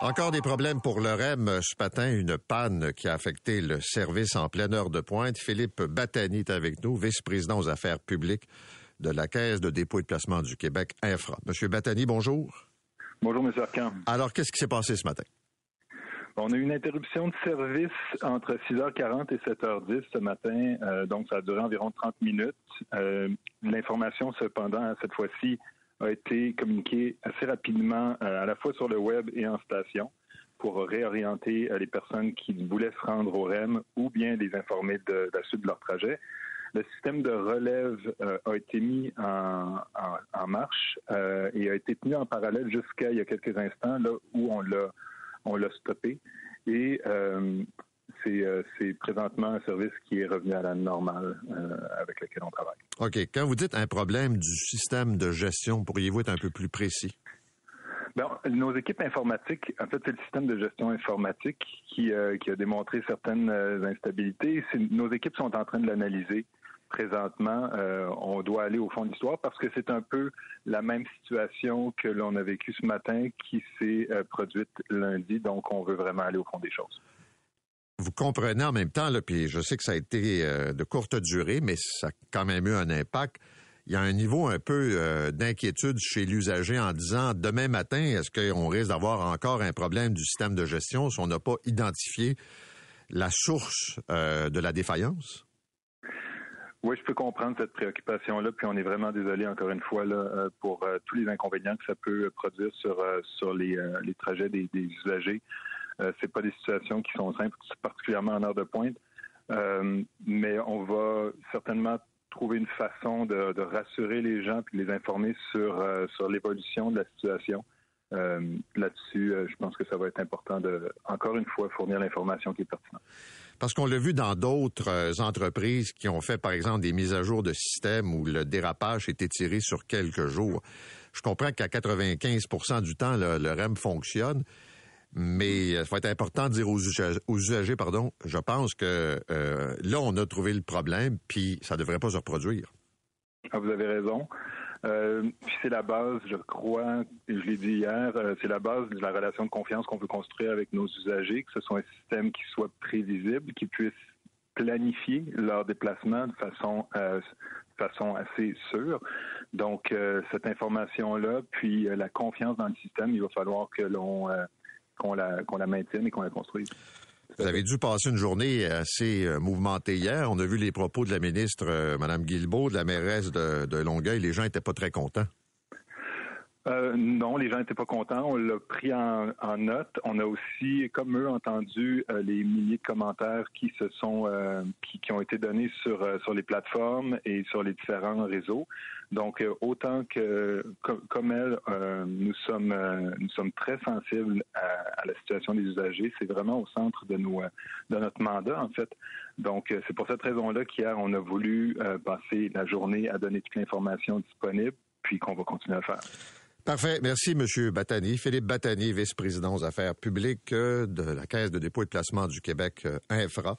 Encore des problèmes pour le REM ce matin, une panne qui a affecté le service en pleine heure de pointe. Philippe Battani est avec nous, vice-président aux affaires publiques de la Caisse de dépôt et de placement du Québec, Infra. Monsieur Battani, bonjour. Bonjour, M. Arcan. Alors, qu'est-ce qui s'est passé ce matin? On a eu une interruption de service entre 6h40 et 7h10 ce matin, euh, donc ça a duré environ 30 minutes. Euh, L'information, cependant, cette fois-ci, a été communiquée assez rapidement euh, à la fois sur le web et en station pour réorienter euh, les personnes qui voulaient se rendre au REM ou bien les informer de, de la suite de leur trajet. Le système de relève euh, a été mis en, marche et a été tenu en parallèle jusqu'à il y a quelques instants, là où on l'a on l'a stoppé. Et c'est euh, c'est présentement un service qui est revenu à la normale euh, avec lequel on travaille. OK. Quand vous dites un problème du système de gestion, pourriez-vous être un peu plus précis? Bon, nos équipes informatiques, en fait, c'est le système de gestion informatique qui, euh, qui a démontré certaines instabilités. C'est- Nos équipes sont en train de l'analyser présentement, euh, on doit aller au fond de l'histoire parce que c'est un peu la même situation que l'on a vécue ce matin qui s'est euh, produite lundi. Donc, on veut vraiment aller au fond des choses. Vous comprenez en même temps, là, puis je sais que ça a été euh, de courte durée, mais ça a quand même eu un impact. Il y a un niveau un peu euh, d'inquiétude chez l'usager en disant demain matin, est-ce qu'on risque d'avoir encore un problème du système de gestion si on n'a pas identifié la source euh, de la défaillance? Oui, je peux comprendre cette préoccupation-là, puis on est vraiment désolé encore une fois là, pour tous les inconvénients que ça peut produire sur sur les, les trajets des usagers. Euh, c'est pas des situations qui sont simples, particulièrement en heure de pointe. Euh, mais on va certainement trouver une façon de, rassurer les gens puis de les informer sur euh, sur l'évolution de la situation. Euh, Là-dessus, je pense que ça va être important de, encore une fois, fournir l'information qui est pertinente. Parce qu'on l'a vu dans d'autres entreprises qui ont fait, par exemple, des mises à jour de système où le dérapage est étiré sur quelques jours. Je comprends qu'à 95% du temps, le REM fonctionne, mais il va être important de dire aux usagers, pardon, je pense que euh, là, on a trouvé le problème, puis ça ne devrait pas se reproduire. Ah, vous avez raison. Euh, puis c'est la base, je crois, je l'ai dit hier, euh, c'est la base de la relation de confiance qu'on veut construire avec nos usagers, que ce soit un système qui soit prévisible, qui puisse planifier leur déplacement de façon, euh, de façon assez sûre. Donc, euh, cette information-là, puis euh, la confiance dans le système, il va falloir que l'on euh, qu'on la, maintienne et qu'on la construise. Vous avez dû passer une journée assez euh, mouvementée hier. On a vu les propos de la ministre, euh, Mme Guilbeault, de la mairesse de, de Longueuil. Les gens n'étaient pas très contents. Euh, non, les gens n'étaient pas contents. On l'a pris en, note. On a aussi, comme eux, entendu euh, les milliers de commentaires qui se sont, euh, qui, qui, ont été donnés sur euh, sur les plateformes et sur les différents réseaux. Donc, autant que com comme elle, nous sommes nous sommes très sensibles à, à, la situation des usagers. C'est vraiment au centre de nos de notre mandat, en fait. Donc, c'est pour cette raison-là qu'hier, on a voulu passer la journée à donner toute l'information disponible, puis qu'on va continuer à faire. Parfait. Merci, M. Batani. Philippe Batani, vice-président aux affaires publiques euh, de la Caisse de dépôt et de placement du Québec, euh, Infra.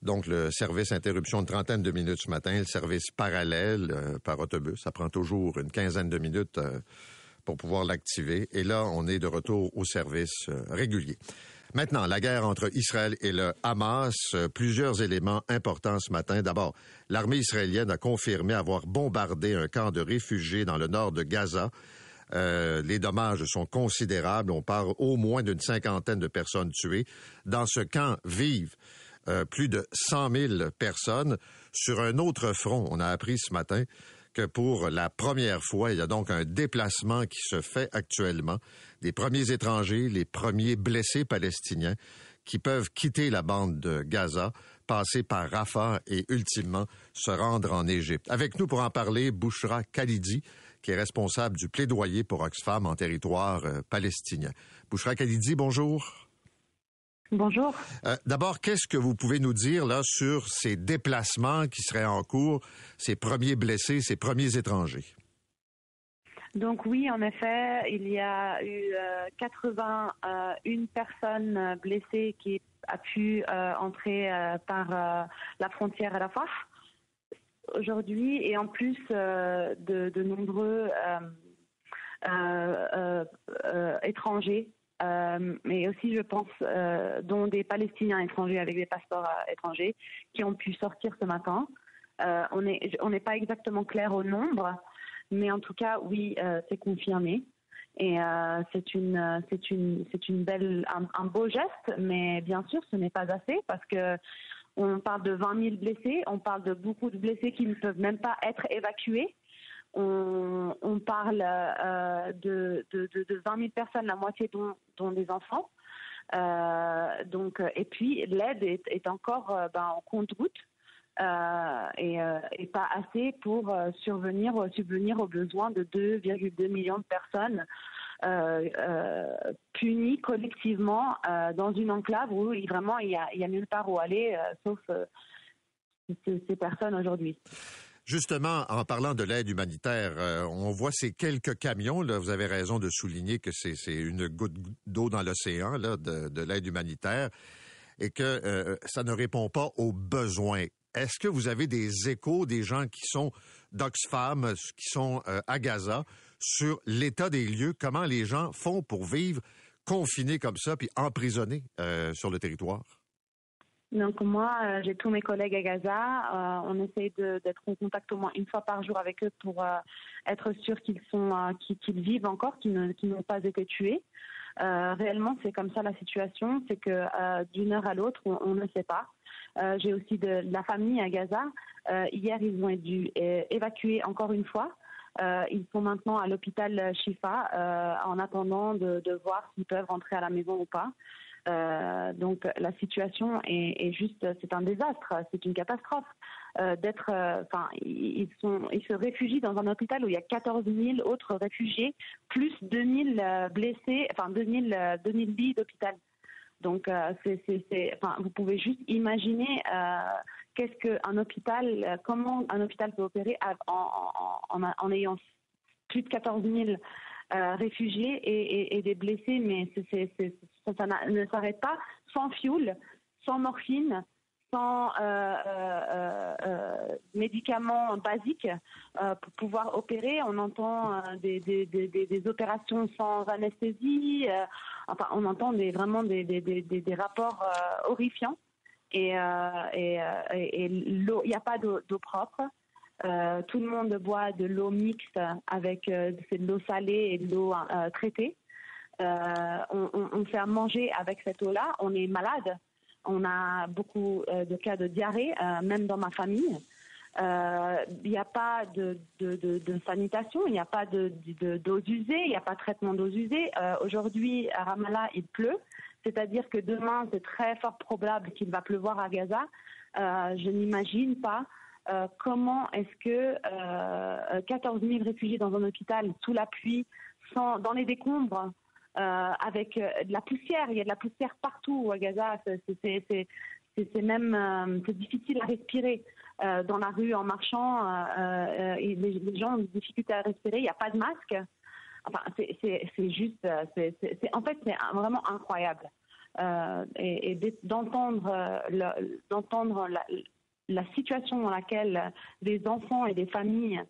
Donc, le service interruption de trentaine de minutes ce matin, le service parallèle euh, par autobus. Ça prend toujours une quinzaine de minutes pour pouvoir l'activer. Et là, on est de retour au service régulier. Maintenant, la guerre entre Israël et le Hamas, plusieurs éléments importants ce matin. D'abord, l'armée israélienne a confirmé avoir bombardé un camp de réfugiés dans le nord de Gaza. Euh, les dommages sont considérables. On parle au moins d'une cinquantaine de personnes tuées. Dans ce camp vivent euh, plus de 100 000 personnes. Sur un autre front, on a appris ce matin que pour la première fois, il y a donc un déplacement qui se fait actuellement des premiers étrangers, les premiers blessés palestiniens qui peuvent quitter la bande de Gaza, passer par Rafah et ultimement se rendre en Égypte. Avec nous pour en parler, Bouchra Khalidi, qui est responsable du plaidoyer pour Oxfam en territoire euh, palestinien. Bouchra Khalidi, bonjour. Bonjour. Euh, D'abord, qu'est-ce que vous pouvez nous dire là sur ces déplacements qui seraient en cours, ces premiers blessés, ces premiers étrangers? Donc oui, en effet, il y a eu euh, 81 personnes blessées qui a pu euh, entrer euh, par la frontière à la Rafah aujourd'hui et en plus euh, de, nombreux euh, euh, étrangers, mais aussi je pense dont des Palestiniens étrangers avec des passeports étrangers qui ont pu sortir ce matin. on n'est pas exactement clair au nombre, mais en tout cas oui, c'est confirmé. Et c'est une, belle, un, beau geste, mais bien sûr, ce n'est pas assez parce que on parle de 20 000 blessés, on parle de beaucoup de blessés qui ne peuvent même pas être évacués. On, parle euh, de, de, de, de, 20 000 personnes, la moitié dont, des enfants. Euh, donc, et puis l'aide est, encore euh, ben, en compte-goutte. Et, pas assez pour survenir, subvenir aux besoins de 2,2 millions de personnes punies collectivement dans une enclave où vraiment il y a, nulle part où aller sauf ces, personnes aujourd'hui. Justement, en parlant de l'aide humanitaire, euh, on voit ces quelques camions. Vous avez raison de souligner que c'est une goutte d'eau dans l'océan de, de l'aide humanitaire et que euh, ça ne répond pas aux besoins. Est-ce que vous avez des échos des gens qui sont d'Oxfam, qui sont euh, à Gaza, sur l'état des lieux, comment les gens font pour vivre confinés comme ça, puis emprisonnés euh, sur le territoire? Donc moi, euh, j'ai tous mes collègues à Gaza. on essaye d'être en contact au moins une fois par jour avec eux pour être sûr qu'ils sont, qu'ils vivent encore, qu'ils n'ont pas été tués. réellement, c'est comme ça la situation, c'est que d'une heure à l'autre, on, ne sait pas. j'ai aussi de, la famille à Gaza. hier, ils ont dû évacuer encore une fois. Euh, ils sont maintenant à l'hôpital Shifa euh, en attendant de, voir s'ils peuvent rentrer à la maison ou pas. Euh, donc la situation est, juste, c'est un désastre, c'est une catastrophe. d'être, enfin, ils se réfugient dans un hôpital où il y a 14 000 autres réfugiés, plus 2000 blessés, enfin 2000, 2000 lits d'hôpital. Donc, vous pouvez juste imaginer qu'est-ce qu'un hôpital, euh, comment un hôpital peut opérer en, ayant plus de 14 000 euh, réfugiés et, des blessés, mais ça, ne s'arrête pas, sans fuel, sans morphine, sans euh, médicaments basiques pour pouvoir opérer. On entend des, opérations sans anesthésie, enfin on entend vraiment des rapports horrifiants et, euh, euh, il n'y a pas d'eau propre. Euh, tout le monde boit de l'eau mixte avec de l'eau salée et de l'eau traitée. On, fait manger avec cette eau-là. On est malade. On a beaucoup de cas de diarrhée, même dans ma famille. Il n'y a pas de, de sanitation, il n'y a pas d'eau usée, il n'y a pas de traitement d'eau usée. Aujourd'hui, à Ramallah, il pleut. C'est-à-dire que demain, c'est très fort probable qu'il va pleuvoir à Gaza. Euh, je n'imagine pas euh, comment est-ce que euh, 14 000 réfugiés dans un hôpital sous la pluie, sans, dans les décombres, euh, avec de la poussière, il y a de la poussière partout à Gaza, c'est même c'est difficile à respirer. dans la rue en marchant, les, les, gens ont des difficultés à respirer, il n'y a pas de masque. Enfin, c'est juste, c'est en fait, c'est vraiment incroyable. Euh, et, d'entendre euh, d'entendre la, situation dans laquelle des enfants et des familles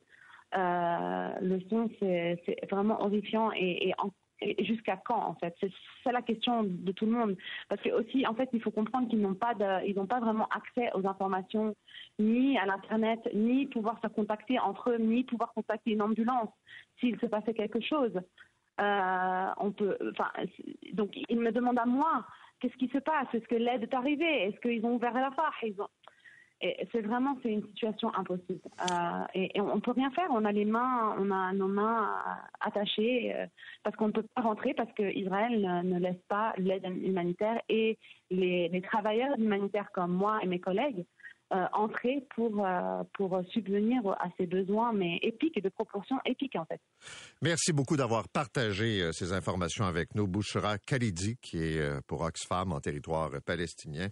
euh, le sont, c'est vraiment horrifiant et, et, jusqu'à quand en fait? C'est la question de tout le monde. Parce que aussi en fait il faut comprendre qu'ils n'ont pas ils n'ont pas vraiment accès aux informations ni à l'internet ni pouvoir se contacter entre eux ni pouvoir contacter une ambulance s'il se passait quelque chose. Euh, on peut, enfin, donc ils me demandent à moi, qu'est-ce qui se passe? Est-ce que l'aide est arrivée? Est-ce qu'ils ont ouvert la ont... c'est vraiment c'est une situation impossible euh, et, on peut rien faire. On a les mains, on a nos mains attachées euh, parce qu'on ne peut pas rentrer parce que Israël ne, laisse pas l'aide humanitaire et les, travailleurs humanitaires comme moi et mes collègues euh, entrer pour, euh, pour subvenir à ces besoins, mais épiques et de proportions épiques en fait. Merci beaucoup d'avoir partagé euh, ces informations avec nous. Bouchra Khalidi, qui est pour Oxfam en territoire palestinien,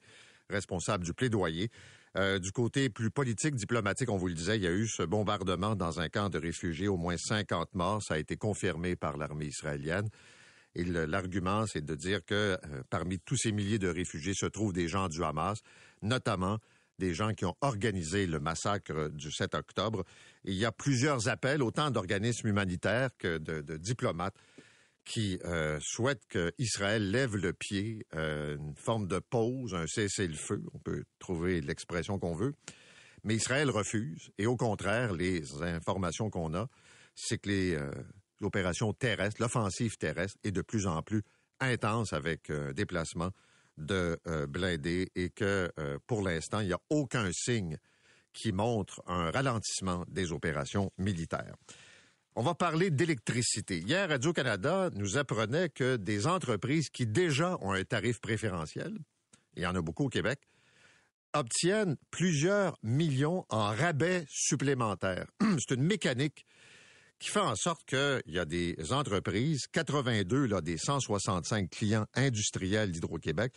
responsable du plaidoyer. Du côté plus politique, diplomatique, on vous le disait, il y a eu ce bombardement dans un camp de réfugiés, au moins 50 morts. Ça a été confirmé par l'armée israélienne. Et l'argument, c'est de dire que parmi tous ces milliers de réfugiés se trouvent des gens du Hamas, notamment des gens qui ont organisé le massacre du 7 octobre. il y a plusieurs appels, autant d'organismes humanitaires que de, diplomates, qui euh, souhaitent qu'Israël lève le pied, euh, une forme de pause, un cessez-le-feu, on peut trouver l'expression qu'on veut. Mais Israël refuse. Et au contraire, les informations qu'on a, c'est que les euh, l'opération terrestre, l'offensive terrestre, est de plus en plus intense avec déplacement de euh, blindés et que euh, pour l'instant, il n'y a aucun signe qui montre un ralentissement des opérations militaires. On va parler d'électricité. Hier, Radio-Canada nous apprenait que des entreprises qui déjà ont un tarif préférentiel, il y en a beaucoup au Québec, obtiennent plusieurs millions en rabais supplémentaires. (clears throat) C'est une mécanique qui fait en sorte qu'il y a des entreprises, 82 là, des 165 clients industriels d'Hydro-Québec,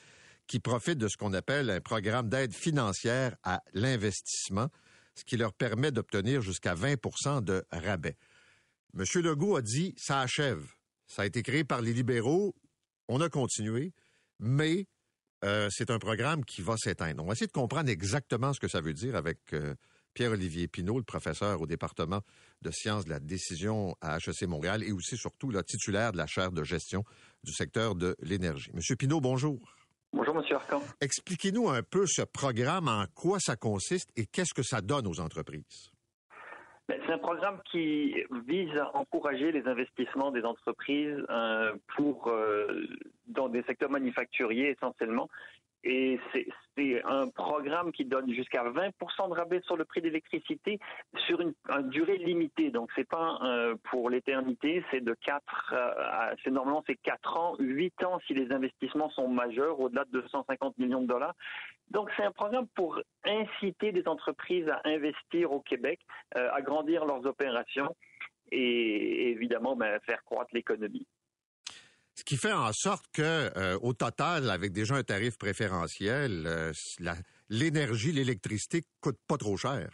qui profitent de ce qu'on appelle un programme d'aide financière à l'investissement, ce qui leur permet d'obtenir jusqu'à 20% de rabais. M. Legault a dit, ça achève. Ça a été créé par les libéraux, on a continué, mais euh, c'est un programme qui va s'éteindre. On va essayer de comprendre exactement ce que ça veut dire avec euh, Pierre-Olivier Pinault, le professeur au département de sciences de la décision à HEC Montréal et aussi surtout le titulaire de la chaire de gestion du secteur de l'énergie. Monsieur Pinault, bonjour. Bonjour, Monsieur Arcan. Expliquez-nous un peu ce programme, en quoi ça consiste et qu'est-ce que ça donne aux entreprises? Ben, c'est un programme qui vise à encourager les investissements des entreprises euh, pour euh, dans des secteurs manufacturiers essentiellement et c'est un programme qui donne jusqu'à 20% de rabais sur le prix d'électricité sur une, durée limitée. Donc c'est pas euh, pour l'éternité, c'est de 4 euh, c'est normalement c'est 4 ans, 8 ans si les investissements sont majeurs au-delà de 250 millions de dollars. Donc c'est un programme pour inciter des entreprises à investir au Québec, euh, à grandir leurs opérations et évidemment ben, faire croître l'économie. Ce qui fait en sorte que, euh, au total, avec déjà un tarif préférentiel, euh, l'énergie, l'électricité coûte pas trop cher.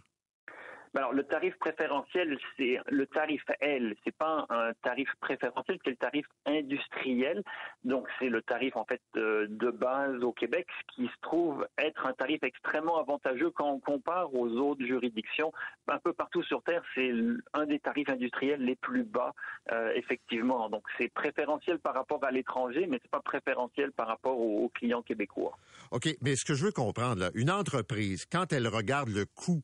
Ben alors, le tarif préférentiel, c'est le tarif L. C'est pas un tarif préférentiel, c'est le tarif industriel. Donc, c'est le tarif en fait euh, de base au Québec, qui se trouve être un tarif extrêmement avantageux quand on compare aux autres juridictions. Un peu partout sur Terre, c'est un des tarifs industriels les plus bas, euh, effectivement. Donc, c'est préférentiel par rapport à l'étranger, mais c'est pas préférentiel par rapport aux, clients québécois. OK, mais ce que je veux comprendre, là, une entreprise, quand elle regarde le coût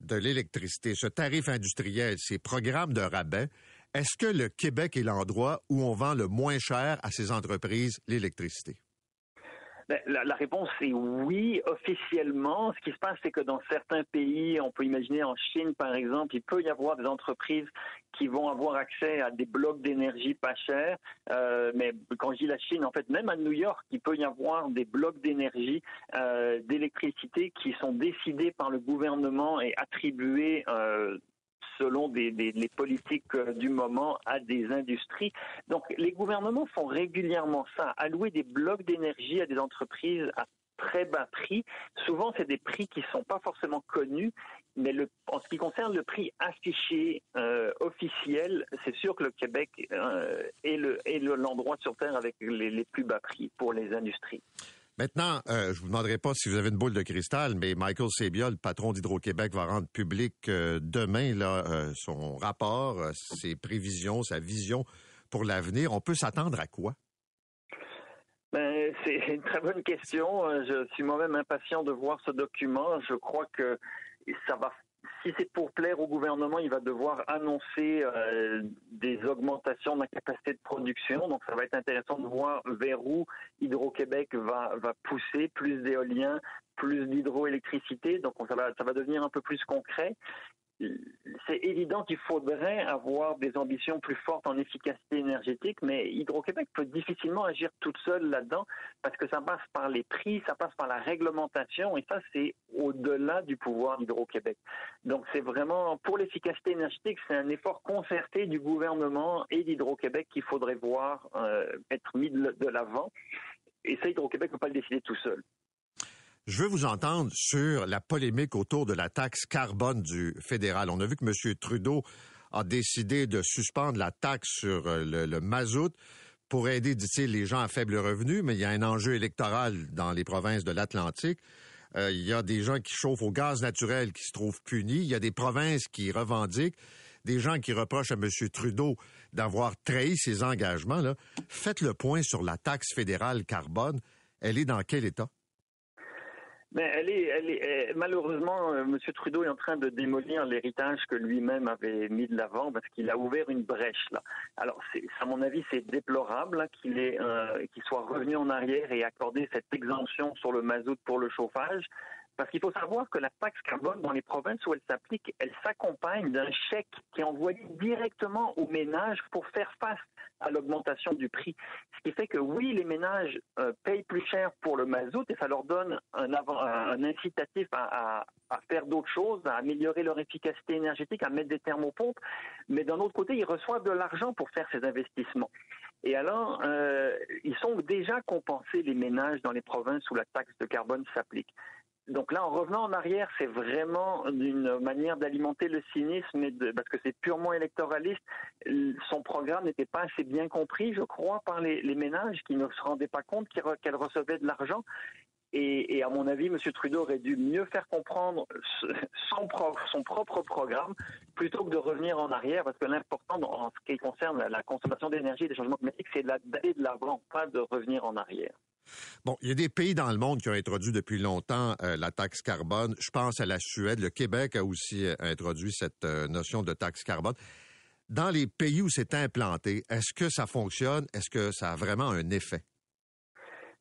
de l'électricité, ce tarif industriel, ces programmes de rabais, est-ce que le Québec est l'endroit où on vend le moins cher à ces entreprises l'électricité? Ben, la, réponse est oui, officiellement. Ce qui se passe, c'est que dans certains pays, on peut imaginer en Chine par exemple, il peut y avoir des entreprises qui vont avoir accès à des blocs d'énergie pas chers. Euh, mais quand je dis la Chine, en fait, même à New York, il peut y avoir des blocs d'énergie, euh, d'électricité qui sont décidés par le gouvernement et attribués euh, selon les politiques euh, du moment à des industries. Donc les gouvernements font régulièrement ça, allouer des blocs d'énergie à des entreprises à très bas prix. Souvent, c'est des prix qui ne sont pas forcément connus, mais en ce qui concerne le prix affiché euh, officiel, c'est sûr que le Québec euh, est l'endroit le, sur Terre avec les plus bas prix pour les industries. Maintenant, euh, je vous demanderai pas si vous avez une boule de cristal, mais Michael Sebia, le patron d'Hydro-Québec, va rendre public euh, demain là, euh, son rapport, euh, ses prévisions, sa vision pour l'avenir. On peut s'attendre à quoi? Ben, c'est une très bonne question. Je suis moi-même impatient de voir ce document. Je crois que ça va si c'est pour plaire au gouvernement, il va devoir annoncer euh, des augmentations de la capacité de production. Donc, ça va être intéressant de voir vers où Hydro-Québec va, va pousser plus d'éolien, plus d'hydroélectricité. Donc, ça va, ça va devenir un peu plus concret c'est évident qu'il faudrait avoir des ambitions plus fortes en efficacité énergétique, mais Hydro-Québec peut difficilement agir toute seule là-dedans parce que ça passe par les prix, ça passe par la réglementation et ça c'est au-delà du pouvoir d'Hydro-Québec. Donc c'est vraiment pour l'efficacité énergétique, c'est un effort concerté du gouvernement et d'Hydro-Québec qu'il faudrait voir euh, être mis de l'avant. Et ça, Hydro-Québec ne peut pas le décider tout seul. Je veux vous entendre sur la polémique autour de la taxe carbone du fédéral. On a vu que M. Trudeau a décidé de suspendre la taxe sur euh, le, mazout pour aider, dit-il, les gens à faible revenu, mais il y a un enjeu électoral dans les provinces de l'Atlantique. Euh, il y a des gens qui chauffent au gaz naturel qui se trouvent punis. Il y a des provinces qui revendiquent, des gens qui reprochent à M. Trudeau d'avoir trahi ses engagements. Là. Faites le point sur la taxe fédérale carbone. Elle est dans quel état? Mais elle est, malheureusement, euh, M. Trudeau est en train de démolir l'héritage que lui-même avait mis de l'avant parce qu'il a ouvert une brèche là. Alors, à mon avis, c'est déplorable hein, qu'il euh, qu'il soit revenu en arrière et accordé cette exemption sur le mazout pour le chauffage. Parce qu'il faut savoir que la taxe carbone dans les provinces où elle s'applique, elle s'accompagne d'un chèque qui est envoyé directement aux ménages pour faire face à l'augmentation du prix. Ce qui fait que oui, les ménages euh, payent plus cher pour le mazout et ça leur donne un, incitatif à, à, faire d'autres choses, à améliorer leur efficacité énergétique, à mettre des thermopompes. Mais d'un autre côté, ils reçoivent de l'argent pour faire ces investissements. Et alors, euh, ils sont déjà compensés, les ménages, dans les provinces où la taxe de carbone s'applique. Donc là, en revenant en arrière, c'est vraiment une manière d'alimenter le cynisme, et de, parce que c'est purement électoraliste. Son programme n'était pas assez bien compris, je crois, par les, les ménages qui ne se rendaient pas compte qu'elle recevait de l'argent. Et, et, à mon avis, M. Trudeau aurait dû mieux faire comprendre son, propre, son propre programme plutôt que de revenir en arrière, parce que l'important en ce qui concerne la consommation d'énergie et des changements climatiques, c'est d'aller de l'avant, pas de revenir en arrière. Bon, il y a des pays dans le monde qui ont introduit depuis longtemps euh, la taxe carbone. Je pense à la Suède. Le Québec a aussi euh, introduit cette euh, notion de taxe carbone. Dans les pays où c'est implanté, est-ce que ça fonctionne? Est-ce que ça a vraiment un effet?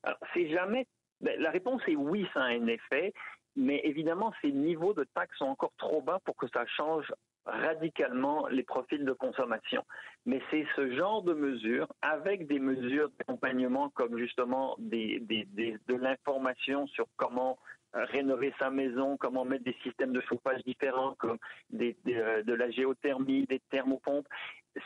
Alors, c'est jamais. Ben, la réponse est oui, ça a un effet. Mais évidemment, ces niveaux de taxes sont encore trop bas pour que ça change radicalement les profils de consommation. Mais c'est ce genre de mesures, avec des mesures d'accompagnement comme justement de l'information sur comment euh, rénover sa maison, comment mettre des systèmes de chauffage différents, comme euh, de la géothermie, des thermopompes,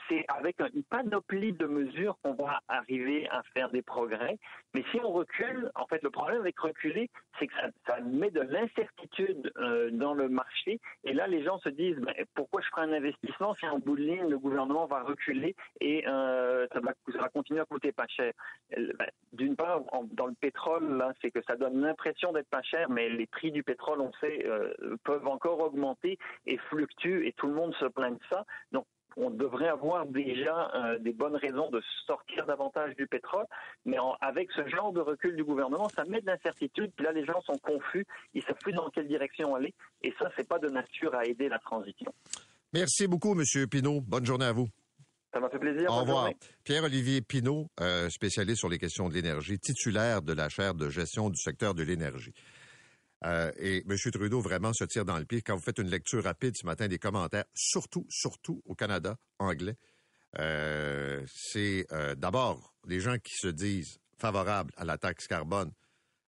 c'est avec une panoplie de mesures qu'on va arriver à faire des progrès. Mais si on recule, en fait, le problème avec reculer, c'est que ça, met de l'incertitude euh, dans le marché. Et là, les gens se disent, ben, pourquoi je ferai un investissement si en bout de ligne, le gouvernement va reculer et euh, ça, va, ça, va, continuer à coûter pas cher? Ben, d'une part, dans le pétrole, c'est que ça donne l'impression d'être pas cher, mais les prix du pétrole, on sait, euh, peuvent encore augmenter et fluctuent et tout le monde se plaint de ça. Donc, on devrait avoir déjà euh, des bonnes raisons de sortir davantage du pétrole, mais avec ce genre de recul du gouvernement, ça met de l'incertitude. Puis là, les gens sont confus, ils savent plus dans quelle direction aller, et ça, c'est pas de nature à aider la transition. Merci beaucoup, Monsieur Pinault. Bonne journée à vous. Ça m'a fait plaisir. Au revoir. Pierre-Olivier Pinault, euh, spécialiste sur les questions de l'énergie, titulaire de la chaire de gestion du secteur de l'énergie. Euh, et M. Trudeau vraiment se tire dans le pied quand vous faites une lecture rapide ce matin des commentaires, surtout, surtout au Canada anglais. Euh, c'est euh, d'abord les gens qui se disent favorables à la taxe carbone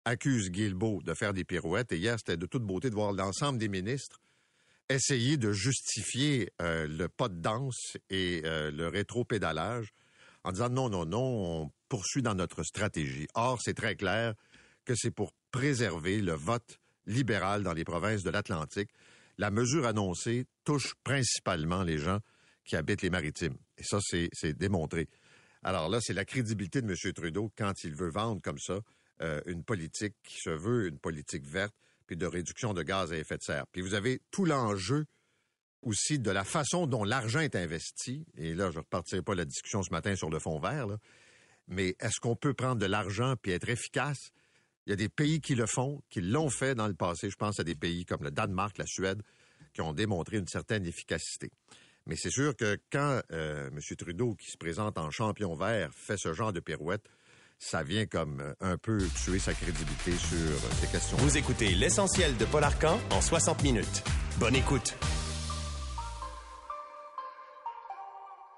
accusent Guilbeault de faire des pirouettes. Et hier, c'était de toute beauté de voir l'ensemble des ministres essayer de justifier le pas de danse et le rétro-pédalage en disant non, non, non, on poursuit dans notre stratégie. Or, c'est très clair que c'est pour préserver le vote libéral dans les provinces de l'Atlantique. La mesure annoncée touche principalement les gens qui habitent les maritimes. Et ça, c'est démontré. Alors là, c'est la crédibilité de M. Trudeau quand il veut vendre comme ça euh, une politique qui se veut une politique verte, puis de réduction de gaz à effet de serre. Puis vous avez tout l'enjeu aussi de la façon dont l'argent est investi. Et là, je ne repartirai pas la discussion ce matin sur le fond vert, mais est-ce qu'on peut prendre de l'argent puis être efficace? Il y a des pays qui le font, qui l'ont fait dans le passé. Je pense à des pays comme le Danemark, la Suède, qui ont démontré une certaine efficacité. Mais c'est sûr que quand euh, M. Trudeau, qui se présente en champion vert, fait ce genre de pirouette, ça vient comme euh, un peu tuer sa crédibilité sur euh, ces questions. Vous écoutez l'essentiel de Paul Arcan en 60 minutes. Bonne écoute.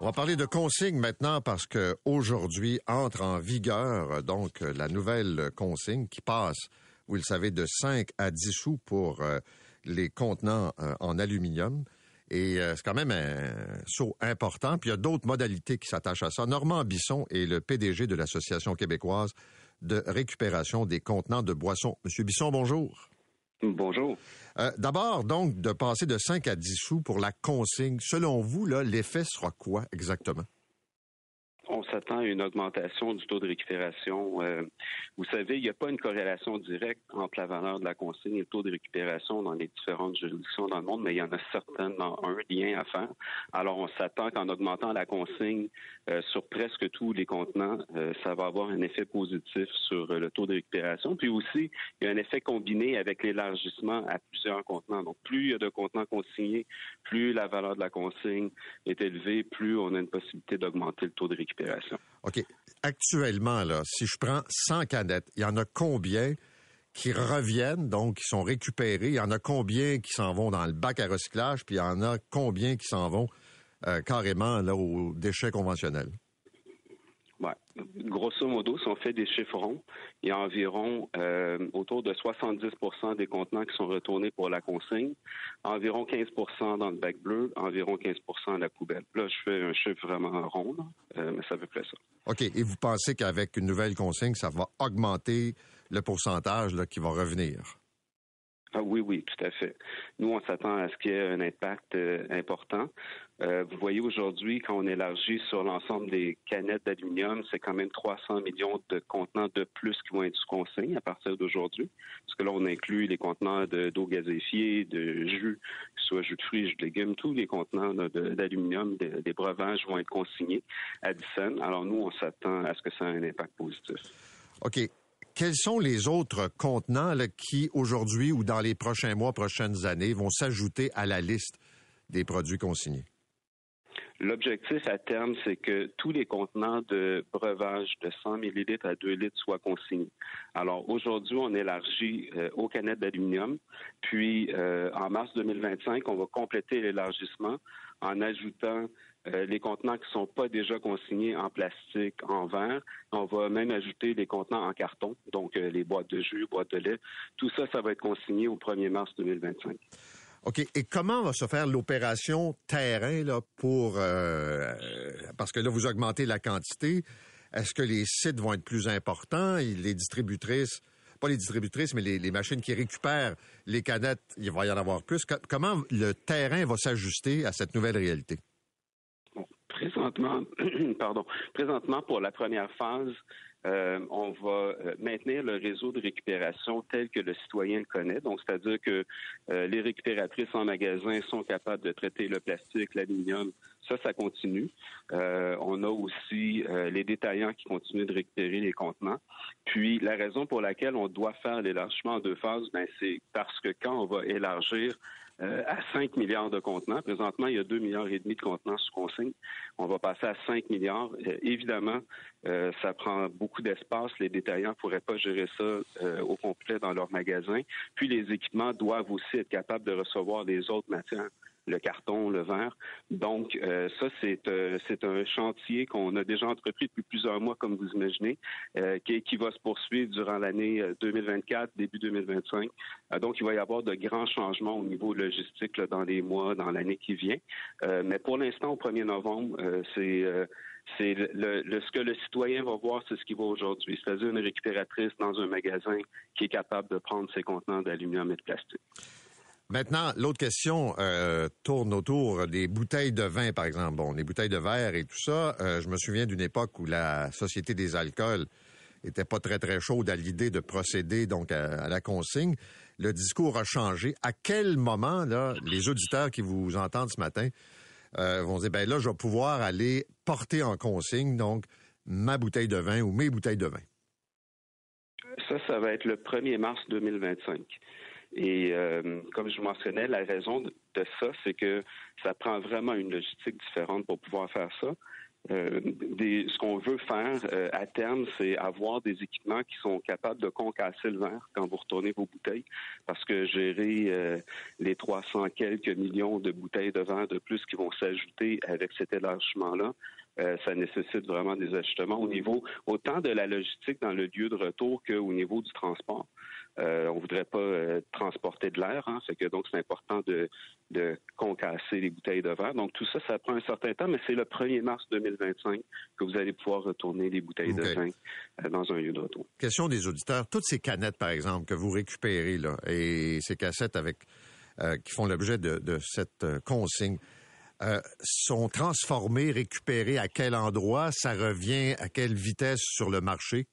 On va parler de consignes maintenant parce que aujourd'hui entre en vigueur donc la nouvelle consigne qui passe, vous le savez, de 5 à 10 sous pour euh, les contenants euh, en aluminium. Et euh, c'est quand même un saut important. Puis il y a d'autres modalités qui s'attachent à ça. Normand Bisson est le PDG de l'Association québécoise de récupération des contenants de boissons. Monsieur Bisson, bonjour. Bonjour. Euh, d'abord, donc, de passer de 5 à 10 sous pour la consigne. Selon vous, l'effet sera quoi exactement? On s'attend à une augmentation du taux de récupération. Euh, vous savez, il n'y a pas une corrélation directe entre la valeur de la consigne et le taux de récupération dans les différentes juridictions dans le monde, mais il y en a certainement un lien à faire. Alors, on s'attend qu'en augmentant la consigne euh, sur presque tous les contenants, euh, ça va avoir un effet positif sur le taux de récupération. Puis aussi, il y a un effet combiné avec l'élargissement à plusieurs contenants. Donc, plus il y a de contenants consignés, plus la valeur de la consigne est élevée, plus on a une possibilité d'augmenter le taux de récupération. OK. Actuellement, là, si je prends 100 canettes, il y en a combien qui reviennent, donc qui sont récupérés? Il y en a combien qui s'en vont dans le bac à recyclage? Puis il y en a combien qui s'en vont euh, carrément là, aux déchets conventionnels? Grosso modo, si on fait des chiffres ronds, il y a environ euh, autour de 70% des contenants qui sont retournés pour la consigne, environ 15% dans le bac bleu, environ 15% à la poubelle. Là, je fais un chiffre vraiment rond, euh, mais ça veut près ça. OK. Et vous pensez qu'avec une nouvelle consigne, ça va augmenter le pourcentage qui va revenir? Ah oui, oui, tout à fait. Nous, on s'attend à ce qu'il y ait un impact euh, important. Euh, vous voyez aujourd'hui, quand on élargit sur l'ensemble des canettes d'aluminium, c'est quand même 300 millions de contenants de plus qui vont être sous consigne à partir d'aujourd'hui. Parce que là, on inclut les contenants de- d'eau gazéfiée, de jus, que ce soit jus de fruits, jus de légumes, tous les contenants de- de- d'aluminium, de- des breuvages vont être consignés à Dyson. Alors nous, on s'attend à ce que ça ait un impact positif. OK. Quels sont les autres contenants qui, aujourd'hui ou dans les prochains mois, prochaines années, vont s'ajouter à la liste des produits consignés? L'objectif à terme, c'est que tous les contenants de breuvage de 100 millilitres à 2 litres soient consignés. Alors aujourd'hui, on élargit euh, aux canettes d'aluminium, puis euh, en mars 2025, on va compléter l'élargissement en ajoutant euh, les contenants qui ne sont pas déjà consignés en plastique, en verre. On va même ajouter les contenants en carton, donc les boîtes de jus, boîtes de lait. Tout ça, ça va être consigné au 1er mars 2025. OK. Et comment va se faire l'opération terrain là, pour. euh, parce que là, vous augmentez la quantité. Est-ce que les sites vont être plus importants? Les distributrices, pas les distributrices, mais les, machines qui récupèrent les canettes, il va y en avoir plus. Co- comment le terrain va s'ajuster à cette nouvelle réalité? Présentement, (clears throat) pardon, présentement pour la première phase, euh, on va euh, maintenir le réseau de récupération tel que le citoyen le connaît. Donc, c'est-à-dire que euh, les récupératrices en magasin sont capables de traiter le plastique, l'aluminium. Ça, ça continue. On a aussi les détaillants qui continuent de récupérer les contenants. Puis, la raison pour laquelle on doit faire l'élargissement en deux phases, ben, c'est parce que quand on va élargir euh, à 5 milliards de contenants. Présentement, il y a 2 milliards et demi de contenants sous consigne. On va passer à 5 milliards. Euh, évidemment, euh, ça prend beaucoup d'espace. Les détaillants pourraient pas gérer ça au complet dans leur magasin. Puis les équipements doivent aussi être capables de recevoir les autres matières le carton, le verre. Donc, euh, ça, c'est euh, c'est un chantier qu'on a déjà entrepris depuis plusieurs mois, comme vous imaginez, euh, qui, qui va se poursuivre durant l'année euh, 2024, début 2025. Euh, donc, il va y avoir de grands changements au niveau logistique dans les mois, dans l'année qui vient. Mais pour l'instant, au 1er novembre, c'est c'est le, le- ce que le citoyen va voir, c'est ce qu'il voit aujourd'hui, c'est-à-dire une récupératrice dans un magasin qui est capable de prendre ses contenants d'aluminium et de plastique. Maintenant, l'autre question euh, tourne autour des bouteilles de vin, par exemple. Bon, les bouteilles de verre et tout ça. euh, je me souviens d'une époque où la Société des alcools était pas très, très chaude à l'idée de procéder donc à, la consigne. Le discours a changé. À quel moment, là, les auditeurs qui vous entendent ce matin euh, vont dire, ben là, je vais pouvoir aller porter en consigne, donc, ma bouteille de vin ou mes bouteilles de vin? Ça, ça va être le 1er mars 2025. Et euh, comme je vous mentionnais, la raison de de ça, c'est que ça prend vraiment une logistique différente pour pouvoir faire ça. Euh, des- ce qu'on veut faire euh, à terme, c'est avoir des équipements qui sont capables de concasser le verre quand vous retournez vos bouteilles, parce que gérer euh, les 300 quelques millions de bouteilles de verre de plus qui vont s'ajouter avec cet élargissement-là, ça nécessite vraiment des ajustements au niveau autant de la logistique dans le lieu de retour qu'au niveau du transport. Euh, on voudrait pas euh, transporter de l'air, hein, fait que donc c'est important de, de concasser les bouteilles de verre. Donc tout ça, ça prend un certain temps, mais c'est le 1er mars 2025 que vous allez pouvoir retourner les bouteilles de vin euh, dans un lieu de retour. Question des auditeurs. Toutes ces canettes, par exemple, que vous récupérez, là, et ces cassettes avec euh, qui font l'objet de, de cette consigne, euh, sont transformées, récupérées à quel endroit? Ça revient à quelle vitesse sur le marché?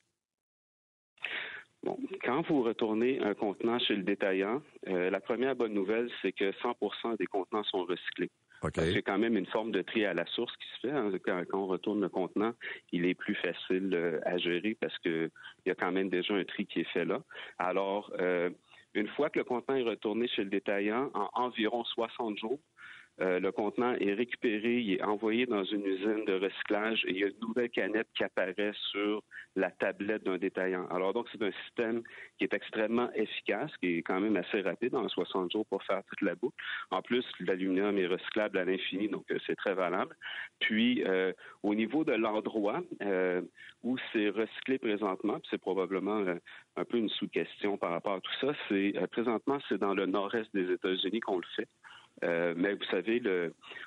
Bon, quand vous retournez un contenant chez le détaillant, euh, la première bonne nouvelle, c'est que 100% des contenants sont recyclés. OK. Donc, C'est quand même une forme de tri à la source qui se fait. hein. Quand, quand on retourne le contenant, il est plus facile euh, à gérer parce que il y a quand même déjà un tri qui est fait là. Alors, euh, une fois que le contenant est retourné chez le détaillant, en environ 60 jours, euh, le contenant est récupéré, il est envoyé dans une usine de recyclage et il y a une nouvelle canette qui apparaît sur la tablette d'un détaillant. Alors donc, c'est un système qui est extrêmement efficace, qui est quand même assez rapide, en 60 jours pour faire toute la boucle. En plus, l'aluminium est recyclable à l'infini, donc euh, c'est très valable. Puis, euh, au niveau de l'endroit où c'est recyclé présentement, c'est probablement un peu une sous-question par rapport à tout ça, c'est présentement, c'est dans le nord-est des États-Unis qu'on le fait. Euh, mais vous savez,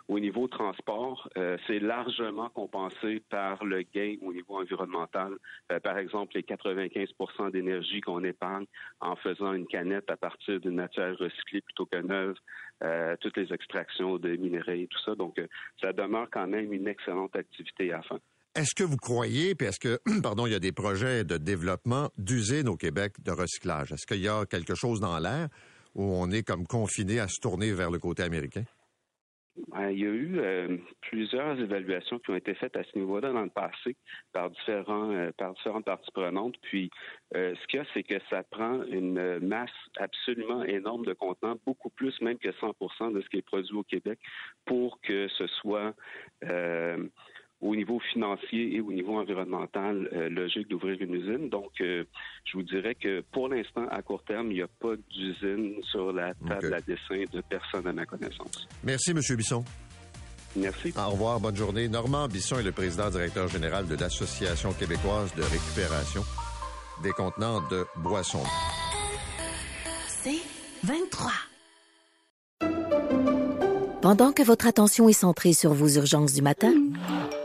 au niveau transport, euh, c'est largement compensé par le gain au niveau environnemental. Euh, par exemple, les 95 d'énergie qu'on épargne en faisant une canette à partir d'une matière recyclée plutôt que neuve, toutes les extractions de minerais et tout ça. Donc, ça demeure quand même une excellente activité à fin. Est-ce que vous croyez, puis est-ce que, (clears throat) pardon, il y a des projets de développement d'usines au Québec de recyclage? Est-ce qu'il y a quelque chose dans l'air? Où on est comme confiné à se tourner vers le côté américain? Il y a eu euh, plusieurs évaluations qui ont été faites à ce niveau-là dans le passé par différents euh, par différentes parties prenantes. Puis euh, ce qu'il y a, c'est que ça prend une masse absolument énorme de contenants, beaucoup plus même que 100% de ce qui est produit au Québec, pour que ce soit au niveau financier et au niveau environnemental euh, logique d'ouvrir une usine. Donc, euh, je vous dirais que pour l'instant, à court terme, il n'y a pas d'usine sur la table à dessin de personne à ma connaissance. Merci, M. Bisson. Merci. Au revoir, bonne journée. Normand Bisson est le président directeur général de l'Association québécoise de récupération des contenants de boissons. C'est 23. Pendant que votre attention est centrée sur vos urgences du matin,